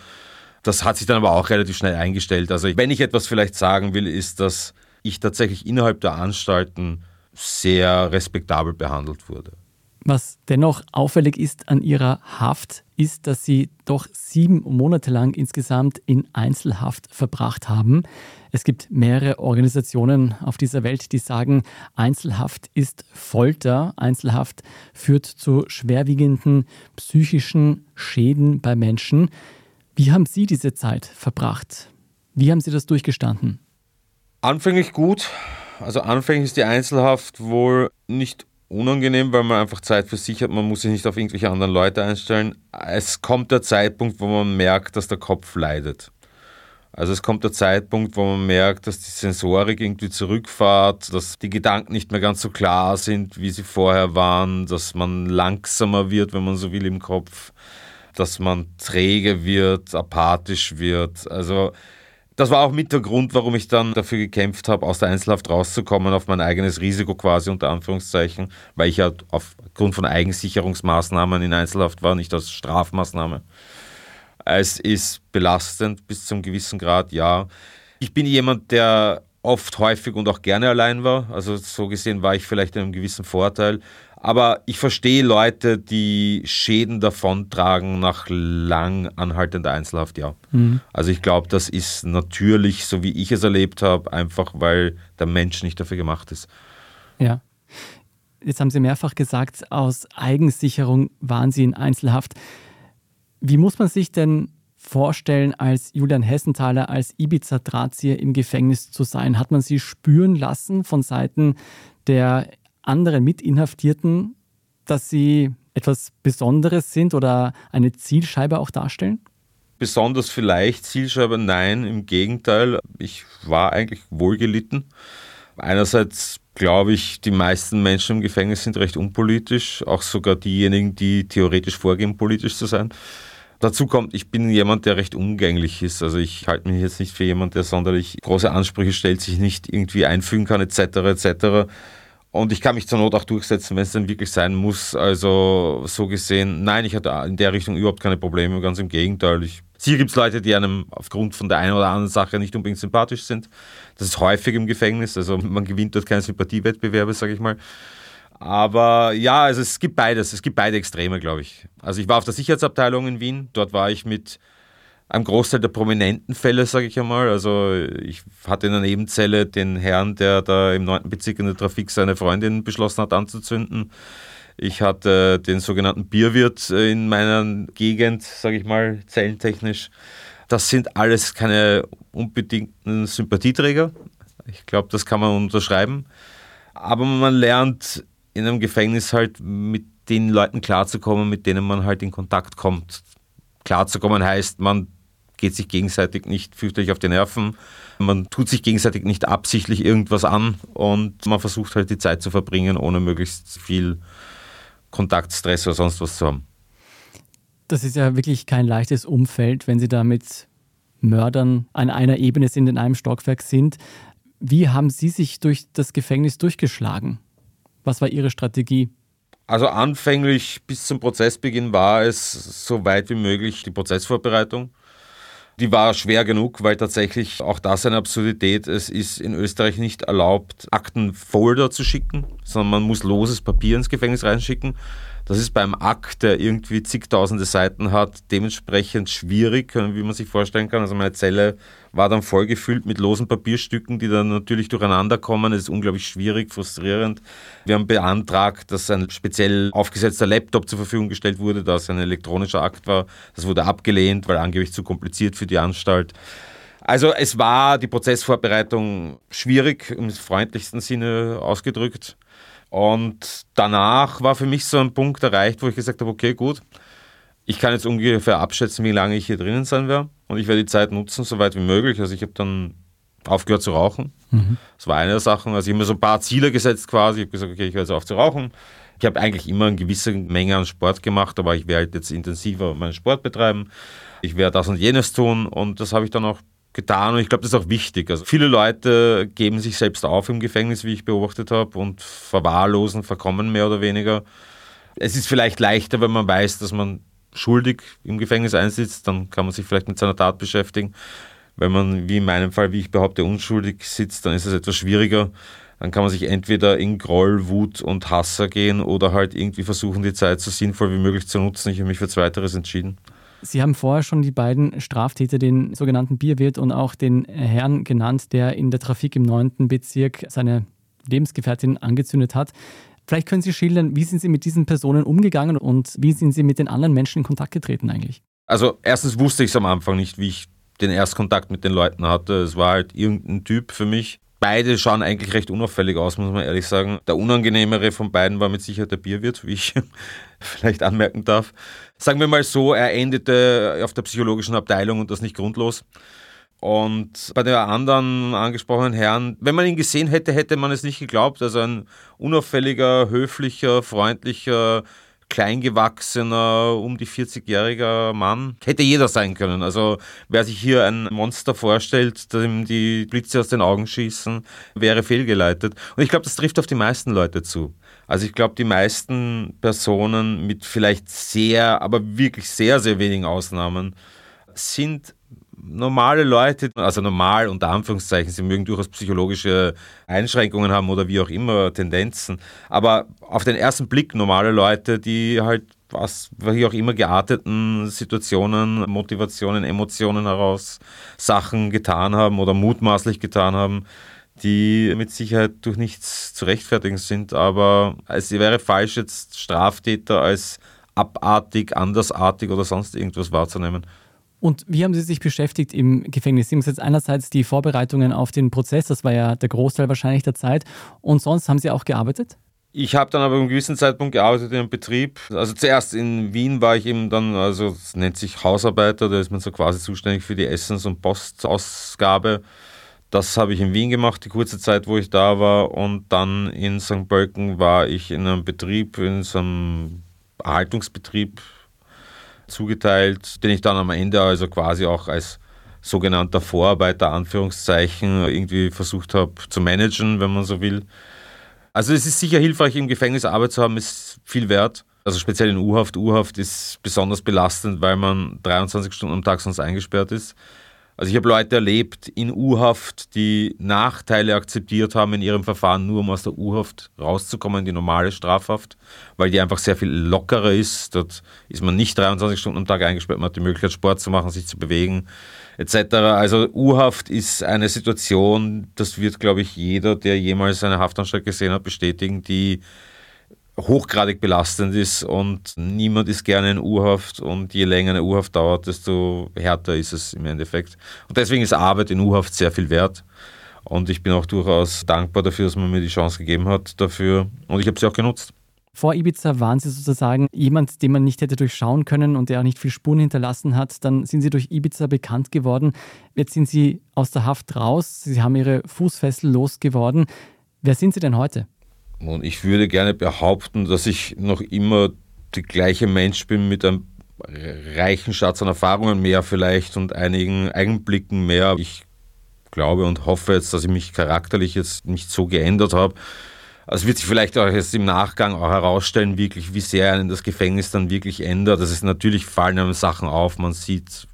Das hat sich dann aber auch relativ schnell eingestellt. Also wenn ich etwas vielleicht sagen will, ist, dass ich tatsächlich innerhalb der Anstalten sehr respektabel behandelt wurde. Was dennoch auffällig ist an ihrer Haft, ist, dass sie doch sieben Monate lang insgesamt in Einzelhaft verbracht haben. Es gibt mehrere Organisationen auf dieser Welt, die sagen, Einzelhaft ist Folter. Einzelhaft führt zu schwerwiegenden psychischen Schäden bei Menschen. Wie haben Sie diese Zeit verbracht? Wie haben Sie das durchgestanden? Anfänglich gut. Also anfänglich ist die Einzelhaft wohl nicht unangenehm, weil man einfach Zeit für sich hat. Man muss sich nicht auf irgendwelche anderen Leute einstellen. Es kommt der Zeitpunkt, wo man merkt, dass der Kopf leidet. Also es kommt der Zeitpunkt, wo man merkt, dass die Sensorik irgendwie zurückfahrt, dass die Gedanken nicht mehr ganz so klar sind, wie sie vorher waren, dass man langsamer wird, wenn man so will, im Kopf, dass man träge wird, apathisch wird. Also das war auch mit der Grund, warum ich dann dafür gekämpft habe, aus der Einzelhaft rauszukommen, auf mein eigenes Risiko quasi unter Anführungszeichen, weil ich ja aufgrund von Eigensicherungsmaßnahmen in Einzelhaft war, nicht als Strafmaßnahme. Es ist belastend bis zum gewissen Grad, ja. Ich bin jemand, der oft, häufig und auch gerne allein war. Also so gesehen war ich vielleicht in einem gewissen Vorteil. Aber ich verstehe Leute, die Schäden davontragen nach lang anhaltender Einzelhaft, ja. Mhm. Also ich glaube, das ist natürlich, so wie ich es erlebt habe, einfach weil der Mensch nicht dafür gemacht ist. Ja. Jetzt haben Sie mehrfach gesagt, aus Eigensicherung waren Sie in Einzelhaft. Wie muss man sich denn vorstellen, als Julian Hessenthaler, als Ibiza-Drahtzieher im Gefängnis zu sein? Hat man sie spüren lassen von Seiten der anderen Mitinhaftierten, dass sie etwas Besonderes sind oder eine Zielscheibe auch darstellen? Besonders vielleicht Zielscheibe, nein, im Gegenteil. Ich war eigentlich wohlgelitten. Einerseits glaube ich, die meisten Menschen im Gefängnis sind recht unpolitisch, auch sogar diejenigen, die theoretisch vorgeben, politisch zu sein. Dazu kommt, ich bin jemand, der recht umgänglich ist. Also ich halte mich jetzt nicht für jemand, der sonderlich große Ansprüche stellt, sich nicht irgendwie einfügen kann, etc. etc. Und ich kann mich zur Not auch durchsetzen, wenn es dann wirklich sein muss. Also so gesehen, nein, ich hatte in der Richtung überhaupt keine Probleme, ganz im Gegenteil. Ich, hier gibt es Leute, die einem aufgrund von der einen oder anderen Sache nicht unbedingt sympathisch sind. Das ist häufig im Gefängnis, also man gewinnt dort keine Sympathiewettbewerbe, sage ich mal. Aber ja, also es gibt beides, es gibt beide Extreme, glaube ich. Also ich war auf der Sicherheitsabteilung in Wien, dort war ich mit einem Großteil der prominenten Fälle, sage ich einmal. Also ich hatte in der Nebenzelle den Herrn, der da im 9. Bezirk in der Trafik seine Freundin beschlossen hat anzuzünden. Ich hatte den sogenannten Bierwirt in meiner Gegend, sage ich mal, zellentechnisch. Das sind alles keine unbedingten Sympathieträger. Ich glaube, das kann man unterschreiben. Aber man lernt in einem Gefängnis halt mit den Leuten klarzukommen, mit denen man halt in Kontakt kommt. Klarzukommen heißt, man geht sich gegenseitig nicht fürchterlich auf die Nerven, man tut sich gegenseitig nicht absichtlich irgendwas an und man versucht halt die Zeit zu verbringen, ohne möglichst viel Kontaktstress oder sonst was zu haben. Das ist ja wirklich kein leichtes Umfeld, wenn Sie da mit Mördern an einer Ebene sind, in einem Stockwerk sind. Wie haben Sie sich durch das Gefängnis durchgeschlagen? Was war Ihre Strategie? Also anfänglich bis zum Prozessbeginn war es so weit wie möglich die Prozessvorbereitung. Die war schwer genug, weil tatsächlich auch das eine Absurdität. Es ist in Österreich nicht erlaubt, Aktenfolder zu schicken, sondern man muss loses Papier ins Gefängnis reinschicken. Das ist beim Akt, der irgendwie zigtausende Seiten hat, dementsprechend schwierig, wie man sich vorstellen kann. Also meine Zelle war dann vollgefüllt mit losen Papierstücken, die dann natürlich durcheinander kommen. Das ist unglaublich schwierig, frustrierend. Wir haben beantragt, dass ein speziell aufgesetzter Laptop zur Verfügung gestellt wurde, das ein elektronischer Akt war. Das wurde abgelehnt, weil angeblich zu kompliziert für die Anstalt. Also es war die Prozessvorbereitung schwierig, im freundlichsten Sinne ausgedrückt. Und danach war für mich so ein Punkt erreicht, wo ich gesagt habe, okay, gut, ich kann jetzt ungefähr abschätzen, wie lange ich hier drinnen sein werde. Und ich werde die Zeit nutzen, so weit wie möglich. Also ich habe dann aufgehört zu rauchen. Mhm. Das war eine der Sachen. Also ich habe mir so ein paar Ziele gesetzt quasi. Ich habe gesagt, okay, ich höre jetzt auf zu rauchen. Ich habe eigentlich immer eine gewisse Menge an Sport gemacht, aber ich werde halt jetzt intensiver meinen Sport betreiben. Ich werde das und jenes tun und das habe ich dann auch getan und ich glaube, das ist auch wichtig. Also viele Leute geben sich selbst auf im Gefängnis, wie ich beobachtet habe, und verwahrlosen, verkommen mehr oder weniger. Es ist vielleicht leichter, wenn man weiß, dass man schuldig im Gefängnis einsitzt, dann kann man sich vielleicht mit seiner Tat beschäftigen. Wenn man, wie in meinem Fall, wie ich behaupte, unschuldig sitzt, dann ist es etwas schwieriger. Dann kann man sich entweder in Groll, Wut und Hass ergehen oder halt irgendwie versuchen, die Zeit so sinnvoll wie möglich zu nutzen. Ich habe mich für Zweiteres entschieden. Sie haben vorher schon die beiden Straftäter, den sogenannten Bierwirt und auch den Herrn genannt, der in der Trafik im 9. Bezirk seine Lebensgefährtin angezündet hat. Vielleicht können Sie schildern, wie sind Sie mit diesen Personen umgegangen und wie sind Sie mit den anderen Menschen in Kontakt getreten eigentlich? Also erstens wusste ich es am Anfang nicht, wie ich den Erstkontakt mit den Leuten hatte. Es war halt irgendein Typ für mich. Beide schauen eigentlich recht unauffällig aus, muss man ehrlich sagen. Der unangenehmere von beiden war mit Sicherheit der Bierwirt, wie ich vielleicht anmerken darf. Sagen wir mal so, er endete auf der psychologischen Abteilung und das nicht grundlos. Und bei der anderen angesprochenen Herrn, wenn man ihn gesehen hätte, hätte man es nicht geglaubt. Also ein unauffälliger, höflicher, freundlicher, kleingewachsener, um die 40-jähriger Mann. Hätte jeder sein können. Also wer sich hier ein Monster vorstellt, dem die Blitze aus den Augen schießen, wäre fehlgeleitet. Und ich glaube, das trifft auf die meisten Leute zu. Also ich glaube, die meisten Personen mit vielleicht sehr, aber wirklich sehr, sehr wenigen Ausnahmen sind normale Leute, also normal unter Anführungszeichen, sie mögen durchaus psychologische Einschränkungen haben oder wie auch immer Tendenzen, aber auf den ersten Blick normale Leute, die halt was wie auch immer gearteten Situationen, Motivationen, Emotionen heraus Sachen getan haben oder mutmaßlich getan haben, die mit Sicherheit durch nichts zu rechtfertigen sind, aber es wäre falsch, jetzt Straftäter als abartig, andersartig oder sonst irgendwas wahrzunehmen. Und wie haben Sie sich beschäftigt im Gefängnis? Sie haben jetzt einerseits die Vorbereitungen auf den Prozess, das war ja der Großteil wahrscheinlich der Zeit. Und sonst haben Sie auch gearbeitet? Ich habe dann aber einem gewissen Zeitpunkt gearbeitet in einem Betrieb. Also zuerst in Wien war ich eben dann, also es nennt sich Hausarbeiter, da ist man so quasi zuständig für die Essens- und Postausgabe. Das habe ich in Wien gemacht, die kurze Zeit, wo ich da war. Und dann in St. Pölten war ich in einem Betrieb, in so einem Erhaltungsbetrieb, zugeteilt, den ich dann am Ende also quasi auch als sogenannter Vorarbeiter, Anführungszeichen, irgendwie versucht habe zu managen, wenn man so will. Also es ist sicher hilfreich, im Gefängnis Arbeit zu haben, ist viel wert. Also speziell in U-Haft. U-Haft ist besonders belastend, weil man 23 Stunden am Tag sonst eingesperrt ist. Also ich habe Leute erlebt in U-Haft, die Nachteile akzeptiert haben in ihrem Verfahren, nur um aus der U-Haft rauszukommen, die normale Strafhaft, weil die einfach sehr viel lockerer ist. Dort ist man nicht 23 Stunden am Tag eingesperrt, man hat die Möglichkeit, Sport zu machen, sich zu bewegen, etc. Also U-Haft ist eine Situation, das wird, glaube ich, jeder, der jemals eine Haftanstalt gesehen hat, bestätigen, die hochgradig belastend ist und niemand ist gerne in U-Haft und je länger eine U-Haft dauert, desto härter ist es im Endeffekt. Und deswegen ist Arbeit in U-Haft sehr viel wert. Und ich bin auch durchaus dankbar dafür, dass man mir die Chance gegeben hat dafür. Und ich habe sie auch genutzt. Vor Ibiza waren Sie sozusagen jemand, den man nicht hätte durchschauen können und der auch nicht viel Spuren hinterlassen hat. Dann sind Sie durch Ibiza bekannt geworden. Jetzt sind Sie aus der Haft raus. Sie haben Ihre Fußfessel losgeworden. Wer sind Sie denn heute? Und ich würde gerne behaupten, dass ich noch immer der gleiche Mensch bin mit einem reichen Schatz an Erfahrungen mehr vielleicht und einigen Eigenblicken mehr. Ich glaube und hoffe jetzt, dass ich mich charakterlich jetzt nicht so geändert habe. Also es wird sich vielleicht auch jetzt im Nachgang auch herausstellen, wirklich, wie sehr einen das Gefängnis dann wirklich ändert. Das ist natürlich fallen einem Sachen auf, man sieht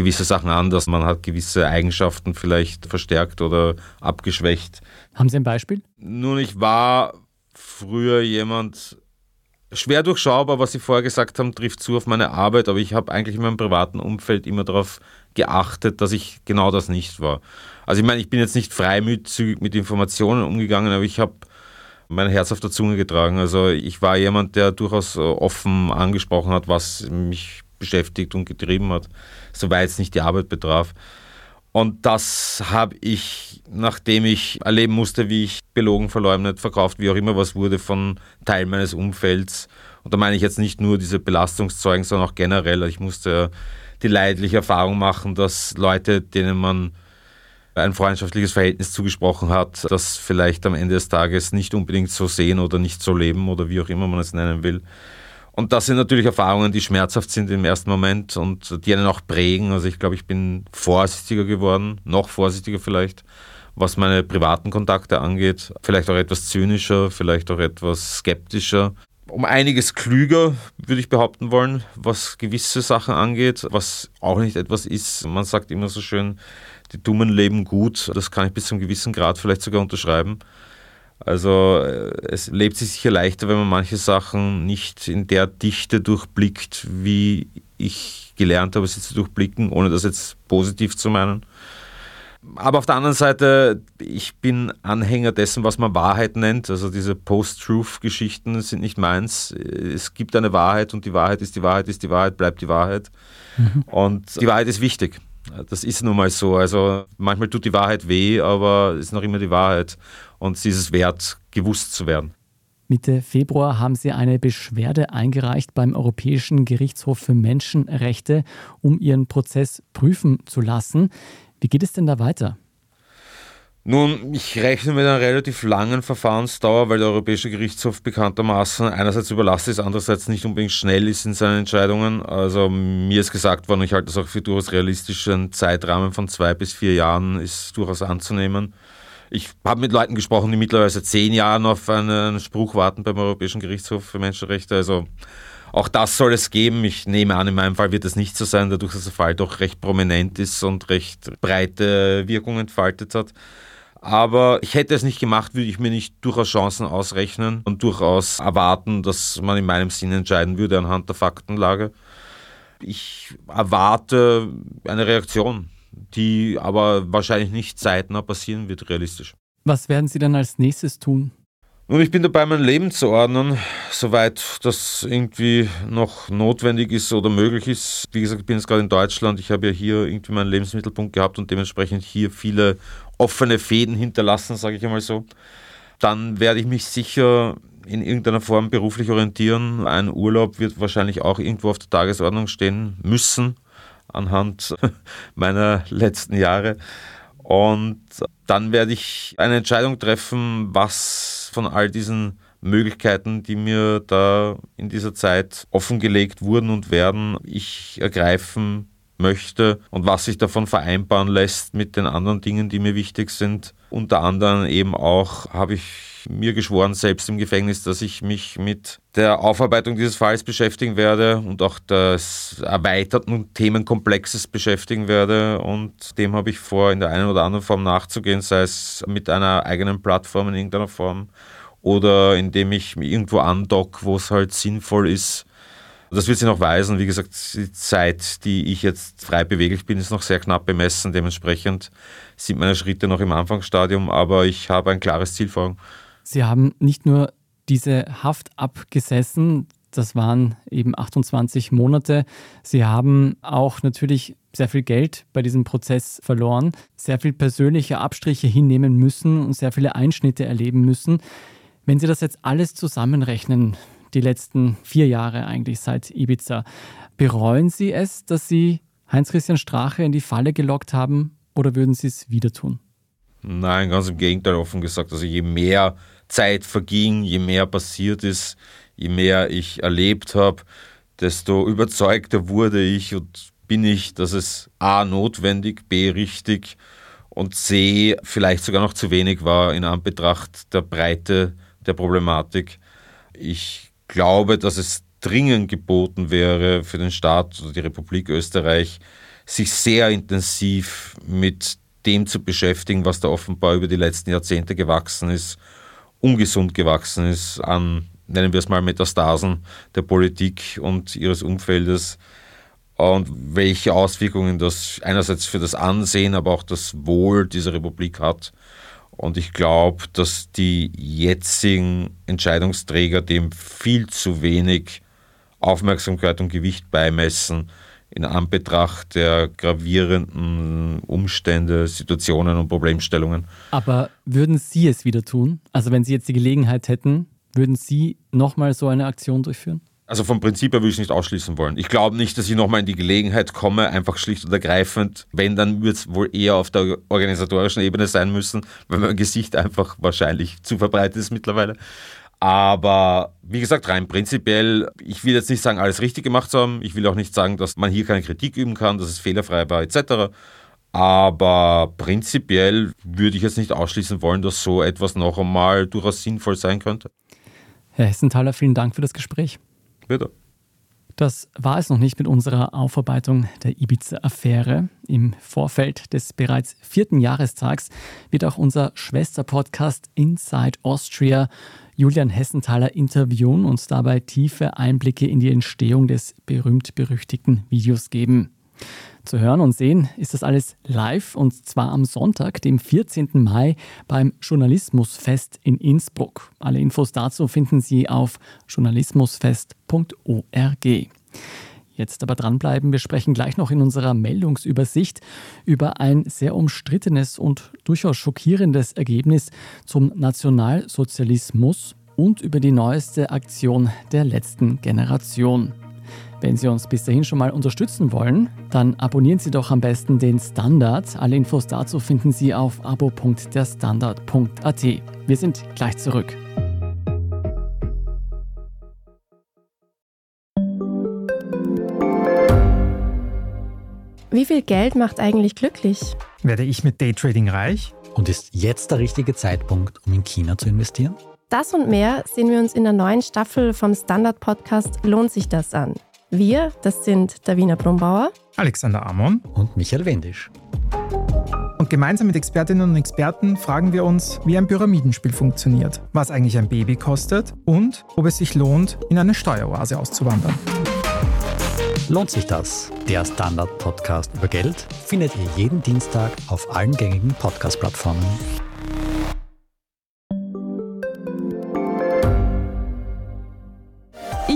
gewisse Sachen anders, man hat gewisse Eigenschaften vielleicht verstärkt oder abgeschwächt. Haben Sie ein Beispiel? Nun, ich war früher jemand, schwer durchschaubar, was Sie vorher gesagt haben, trifft zu auf meine Arbeit, aber ich habe eigentlich in meinem privaten Umfeld immer darauf geachtet, dass ich genau das nicht war. Also ich meine, ich bin jetzt nicht freimütig mit Informationen umgegangen, aber ich habe mein Herz auf der Zunge getragen. Also ich war jemand, der durchaus offen angesprochen hat, was mich beschäftigt und getrieben hat, soweit es nicht die Arbeit betraf. Und das habe ich, nachdem ich erleben musste, wie ich belogen, verleumdet, verkauft, wie auch immer was wurde von Teil meines Umfelds. Und da meine ich jetzt nicht nur diese Belastungszeugen, sondern auch generell. Ich musste die leidliche Erfahrung machen, dass Leute, denen man ein freundschaftliches Verhältnis zugesprochen hat, das vielleicht am Ende des Tages nicht unbedingt so sehen oder nicht so leben oder wie auch immer man es nennen will. Und das sind natürlich Erfahrungen, die schmerzhaft sind im ersten Moment und die einen auch prägen. Also ich glaube, ich bin vorsichtiger geworden, noch vorsichtiger vielleicht, was meine privaten Kontakte angeht. Vielleicht auch etwas zynischer, vielleicht auch etwas skeptischer. Um einiges klüger, würde ich behaupten wollen, was gewisse Sachen angeht, was auch nicht etwas ist. Man sagt immer so schön, die Dummen leben gut. Das kann ich bis zu einem gewissen Grad vielleicht sogar unterschreiben. Also äh, es lebt sich sicher leichter, wenn man manche Sachen nicht in der Dichte durchblickt, wie ich gelernt habe, sie zu durchblicken, ohne das jetzt positiv zu meinen. Aber auf der anderen Seite, ich bin Anhänger dessen, was man Wahrheit nennt. Also diese Post-Truth-Geschichten sind nicht meins. Es gibt eine Wahrheit und die Wahrheit ist die Wahrheit, ist die Wahrheit, bleibt die Wahrheit. Mhm. Und die Wahrheit ist wichtig. Das ist nun mal so. Also manchmal tut die Wahrheit weh, aber es ist noch immer die Wahrheit und sie ist es wert, gewusst zu werden. Mitte Februar haben Sie eine Beschwerde eingereicht beim Europäischen Gerichtshof für Menschenrechte, um Ihren Prozess prüfen zu lassen. Wie geht es denn da weiter? Nun, ich rechne mit einer relativ langen Verfahrensdauer, weil der Europäische Gerichtshof bekanntermaßen einerseits überlastet ist, andererseits nicht unbedingt schnell ist in seinen Entscheidungen. Also mir ist gesagt worden, ich halte das auch für durchaus realistisch, ein Zeitrahmen von zwei bis vier Jahren ist durchaus anzunehmen. Ich habe mit Leuten gesprochen, die mittlerweile zehn Jahren auf einen Spruch warten beim Europäischen Gerichtshof für Menschenrechte. Also auch das soll es geben. Ich nehme an, in meinem Fall wird es nicht so sein, dadurch, dass der Fall doch recht prominent ist und recht breite Wirkung entfaltet hat. Aber ich hätte es nicht gemacht, würde ich mir nicht durchaus Chancen ausrechnen und durchaus erwarten, dass man in meinem Sinn entscheiden würde anhand der Faktenlage. Ich erwarte eine Reaktion, die aber wahrscheinlich nicht zeitnah passieren wird, realistisch. Was werden Sie dann als nächstes tun? Nun, ich bin dabei, mein Leben zu ordnen, soweit das irgendwie noch notwendig ist oder möglich ist. Wie gesagt, ich bin jetzt gerade in Deutschland. Ich habe ja hier irgendwie meinen Lebensmittelpunkt gehabt und dementsprechend hier viele offene Fäden hinterlassen, sage ich einmal so. Dann werde ich mich sicher in irgendeiner Form beruflich orientieren. Ein Urlaub wird wahrscheinlich auch irgendwo auf der Tagesordnung stehen müssen, anhand meiner letzten Jahre. Und dann werde ich eine Entscheidung treffen, was von all diesen Möglichkeiten, die mir da in dieser Zeit offengelegt wurden und werden, ich ergreifen möchte und was sich davon vereinbaren lässt mit den anderen Dingen, die mir wichtig sind. Unter anderem eben auch habe ich mir geschworen, selbst im Gefängnis, dass ich mich mit der Aufarbeitung dieses Falls beschäftigen werde und auch des erweiterten Themenkomplexes beschäftigen werde. Und dem habe ich vor, in der einen oder anderen Form nachzugehen, sei es mit einer eigenen Plattform in irgendeiner Form oder indem ich irgendwo andock, wo es halt sinnvoll ist. Das wird sich noch weisen. Wie gesagt, die Zeit, die ich jetzt frei beweglich bin, ist noch sehr knapp bemessen. Dementsprechend sind meine Schritte noch im Anfangsstadium, aber ich habe ein klares Ziel vor. Sie haben nicht nur diese Haft abgesessen, das waren eben 28 Monate. Sie haben auch natürlich sehr viel Geld bei diesem Prozess verloren, sehr viel persönliche Abstriche hinnehmen müssen und sehr viele Einschnitte erleben müssen. Wenn Sie das jetzt alles zusammenrechnen, die letzten vier Jahre eigentlich seit Ibiza, bereuen Sie es, dass Sie Heinz-Christian Strache in die Falle gelockt haben oder würden Sie es wieder tun? Nein, ganz im Gegenteil, offen gesagt. Also je mehr Zeit verging, je mehr passiert ist, je mehr ich erlebt habe, desto überzeugter wurde ich und bin ich, dass es A notwendig, B richtig und C vielleicht sogar noch zu wenig war in Anbetracht der Breite der Problematik. Ich glaube, dass es dringend geboten wäre für den Staat oder die Republik Österreich, sich sehr intensiv mit dem zu beschäftigen, was da offenbar über die letzten Jahrzehnte gewachsen ist, ungesund gewachsen ist an, nennen wir es mal, Metastasen der Politik und ihres Umfeldes und welche Auswirkungen das einerseits für das Ansehen, aber auch das Wohl dieser Republik hat. Und ich glaube, dass die jetzigen Entscheidungsträger dem viel zu wenig Aufmerksamkeit und Gewicht beimessen in Anbetracht der gravierenden Umstände, Situationen und Problemstellungen. Aber würden Sie es wieder tun? Also wenn Sie jetzt die Gelegenheit hätten, würden Sie nochmal so eine Aktion durchführen? Also vom Prinzip her würde ich es nicht ausschließen wollen. Ich glaube nicht, dass ich nochmal in die Gelegenheit komme, einfach schlicht und ergreifend. Wenn, dann wird es wohl eher auf der organisatorischen Ebene sein müssen, weil mein Gesicht einfach wahrscheinlich zu verbreitet ist mittlerweile. Aber wie gesagt, rein prinzipiell, ich will jetzt nicht sagen, alles richtig gemacht zu haben. Ich will auch nicht sagen, dass man hier keine Kritik üben kann, dass es fehlerfrei war, etc. Aber prinzipiell würde ich jetzt nicht ausschließen wollen, dass so etwas noch einmal durchaus sinnvoll sein könnte. Herr Hessenthaler, vielen Dank für das Gespräch. Bitte. Das war es noch nicht mit unserer Aufarbeitung der Ibiza-Affäre. Im Vorfeld des bereits vierten Jahrestags wird auch unser Schwesterpodcast Inside Austria Julian Hessenthaler interviewen und dabei tiefe Einblicke in die Entstehung des berühmt-berüchtigten Videos geben. Zu hören und sehen ist das alles live und zwar am Sonntag, dem 14. Mai beim Journalismusfest in Innsbruck. Alle Infos dazu finden Sie auf journalismusfest.org. Jetzt aber dranbleiben, wir sprechen gleich noch in unserer Meldungsübersicht über ein sehr umstrittenes und durchaus schockierendes Ergebnis zum Nationalsozialismus und über die neueste Aktion der letzten Generation. Wenn Sie uns bis dahin schon mal unterstützen wollen, dann abonnieren Sie doch am besten den Standard. Alle Infos dazu finden Sie auf abo.derstandard.at. Wir sind gleich zurück. Wie viel Geld macht eigentlich glücklich? Werde ich mit Daytrading reich? Und ist jetzt der richtige Zeitpunkt, um in China zu investieren? Das und mehr sehen wir uns in der neuen Staffel vom Standard-Podcast Lohnt sich das an? Wir, das sind Davina Brumbauer, Alexander Amon und Michael Wendisch. Und gemeinsam mit Expertinnen und Experten fragen wir uns, wie ein Pyramidenspiel funktioniert, was eigentlich ein Baby kostet und ob es sich lohnt, in eine Steueroase auszuwandern. Lohnt sich das? Der Standard-Podcast über Geld findet ihr jeden Dienstag auf allen gängigen Podcast-Plattformen.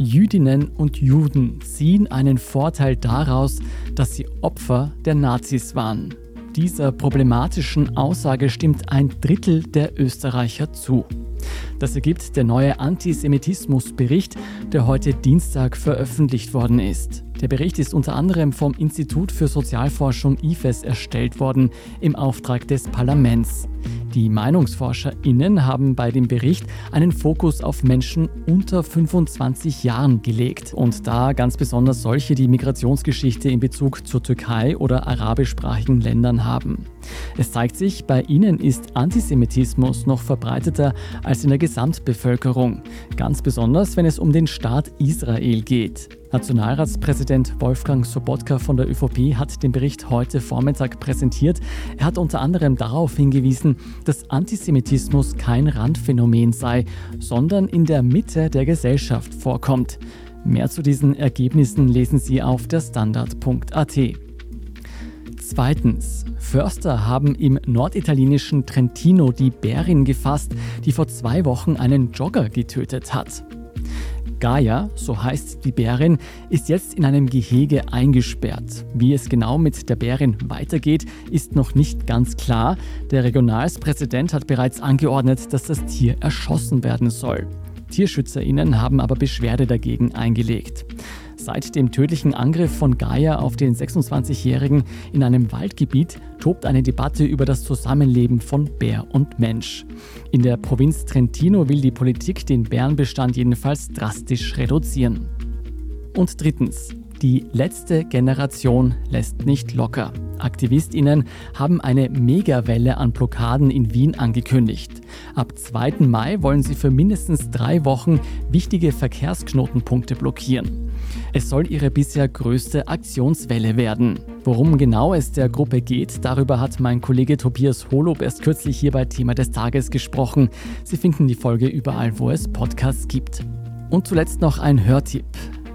Jüdinnen und Juden ziehen einen Vorteil daraus, dass sie Opfer der Nazis waren. Dieser problematischen Aussage stimmt ein Drittel der Österreicher zu. Das ergibt der neue Antisemitismusbericht, der heute Dienstag veröffentlicht worden ist. Der Bericht ist unter anderem vom Institut für Sozialforschung IFES erstellt worden im Auftrag des Parlaments. Die MeinungsforscherInnen haben bei dem Bericht einen Fokus auf Menschen unter 25 Jahren gelegt und da ganz besonders solche, die Migrationsgeschichte in Bezug zur Türkei oder arabischsprachigen Ländern haben. Es zeigt sich, bei ihnen ist Antisemitismus noch verbreiteter als in der Gesamtbevölkerung, ganz besonders wenn es um den Staat Israel geht. Nationalratspräsident Wolfgang Sobotka von der ÖVP hat den Bericht heute Vormittag präsentiert. Er hat unter anderem darauf hingewiesen, dass Antisemitismus kein Randphänomen sei, sondern in der Mitte der Gesellschaft vorkommt. Mehr zu diesen Ergebnissen lesen Sie auf der Standard.at. Zweitens. Förster haben im norditalienischen Trentino die Bärin gefasst, die vor zwei Wochen einen Jogger getötet hat. Gaia, so heißt die Bärin, ist jetzt in einem Gehege eingesperrt. Wie es genau mit der Bärin weitergeht, ist noch nicht ganz klar. Der Regionalspräsident hat bereits angeordnet, dass das Tier erschossen werden soll. TierschützerInnen haben aber Beschwerde dagegen eingelegt. Seit dem tödlichen Angriff von Gaia auf den 26-Jährigen in einem Waldgebiet tobt eine Debatte über das Zusammenleben von Bär und Mensch. In der Provinz Trentino will die Politik den Bärenbestand jedenfalls drastisch reduzieren. Und drittens, die letzte Generation lässt nicht locker. AktivistInnen haben eine Megawelle an Blockaden in Wien angekündigt. Ab 2. Mai wollen sie für mindestens drei Wochen wichtige Verkehrsknotenpunkte blockieren. Es soll ihre bisher größte Aktionswelle werden. Worum genau es der Gruppe geht, darüber hat mein Kollege Tobias Holob erst kürzlich hier bei Thema des Tages gesprochen. Sie finden die Folge überall, wo es Podcasts gibt. Und zuletzt noch ein Hörtipp.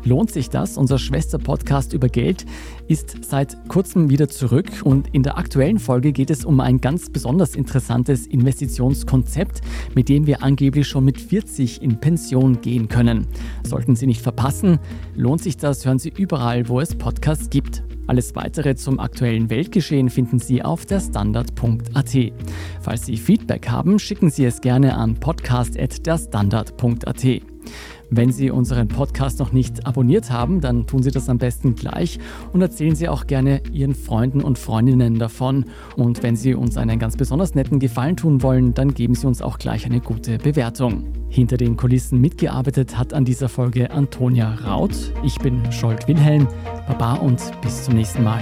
Lohnt sich das? Unser Schwester-Podcast über Geld ist seit kurzem wieder zurück und in der aktuellen Folge geht es um ein ganz besonders interessantes Investitionskonzept, mit dem wir angeblich schon mit 40 in Pension gehen können. Sollten Sie nicht verpassen, lohnt sich das, hören Sie überall, wo es Podcasts gibt. Alles weitere zum aktuellen Weltgeschehen finden Sie auf der Standard.at. Falls Sie Feedback haben, schicken Sie es gerne an podcast.derstandard.at. Wenn Sie unseren Podcast noch nicht abonniert haben, dann tun Sie das am besten gleich und erzählen Sie auch gerne Ihren Freunden und Freundinnen davon. Und wenn Sie uns einen ganz besonders netten Gefallen tun wollen, dann geben Sie uns auch gleich eine gute Bewertung. Hinter den Kulissen mitgearbeitet hat an dieser Folge Antonia Raut. Ich bin Scholt Wilhelm. Baba und bis zum nächsten Mal.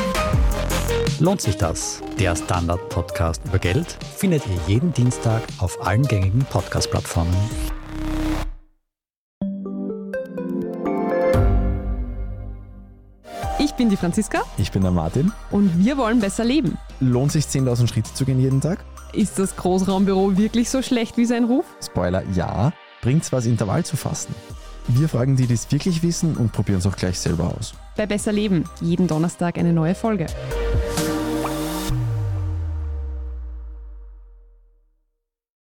Lohnt sich das? Der Standard-Podcast über Geld findet ihr jeden Dienstag auf allen gängigen Podcast-Plattformen. Ich bin die Franziska Ich bin der Martin. und wir wollen besser leben. Lohnt sich 10.000 Schritte zu gehen jeden Tag? Ist das Großraumbüro wirklich so schlecht wie sein Ruf? Spoiler, ja. Bringt's was, Intervall zu fasten? Wir fragen die, die es wirklich wissen und probieren es auch gleich selber aus. Bei Besser Leben, jeden Donnerstag eine neue Folge.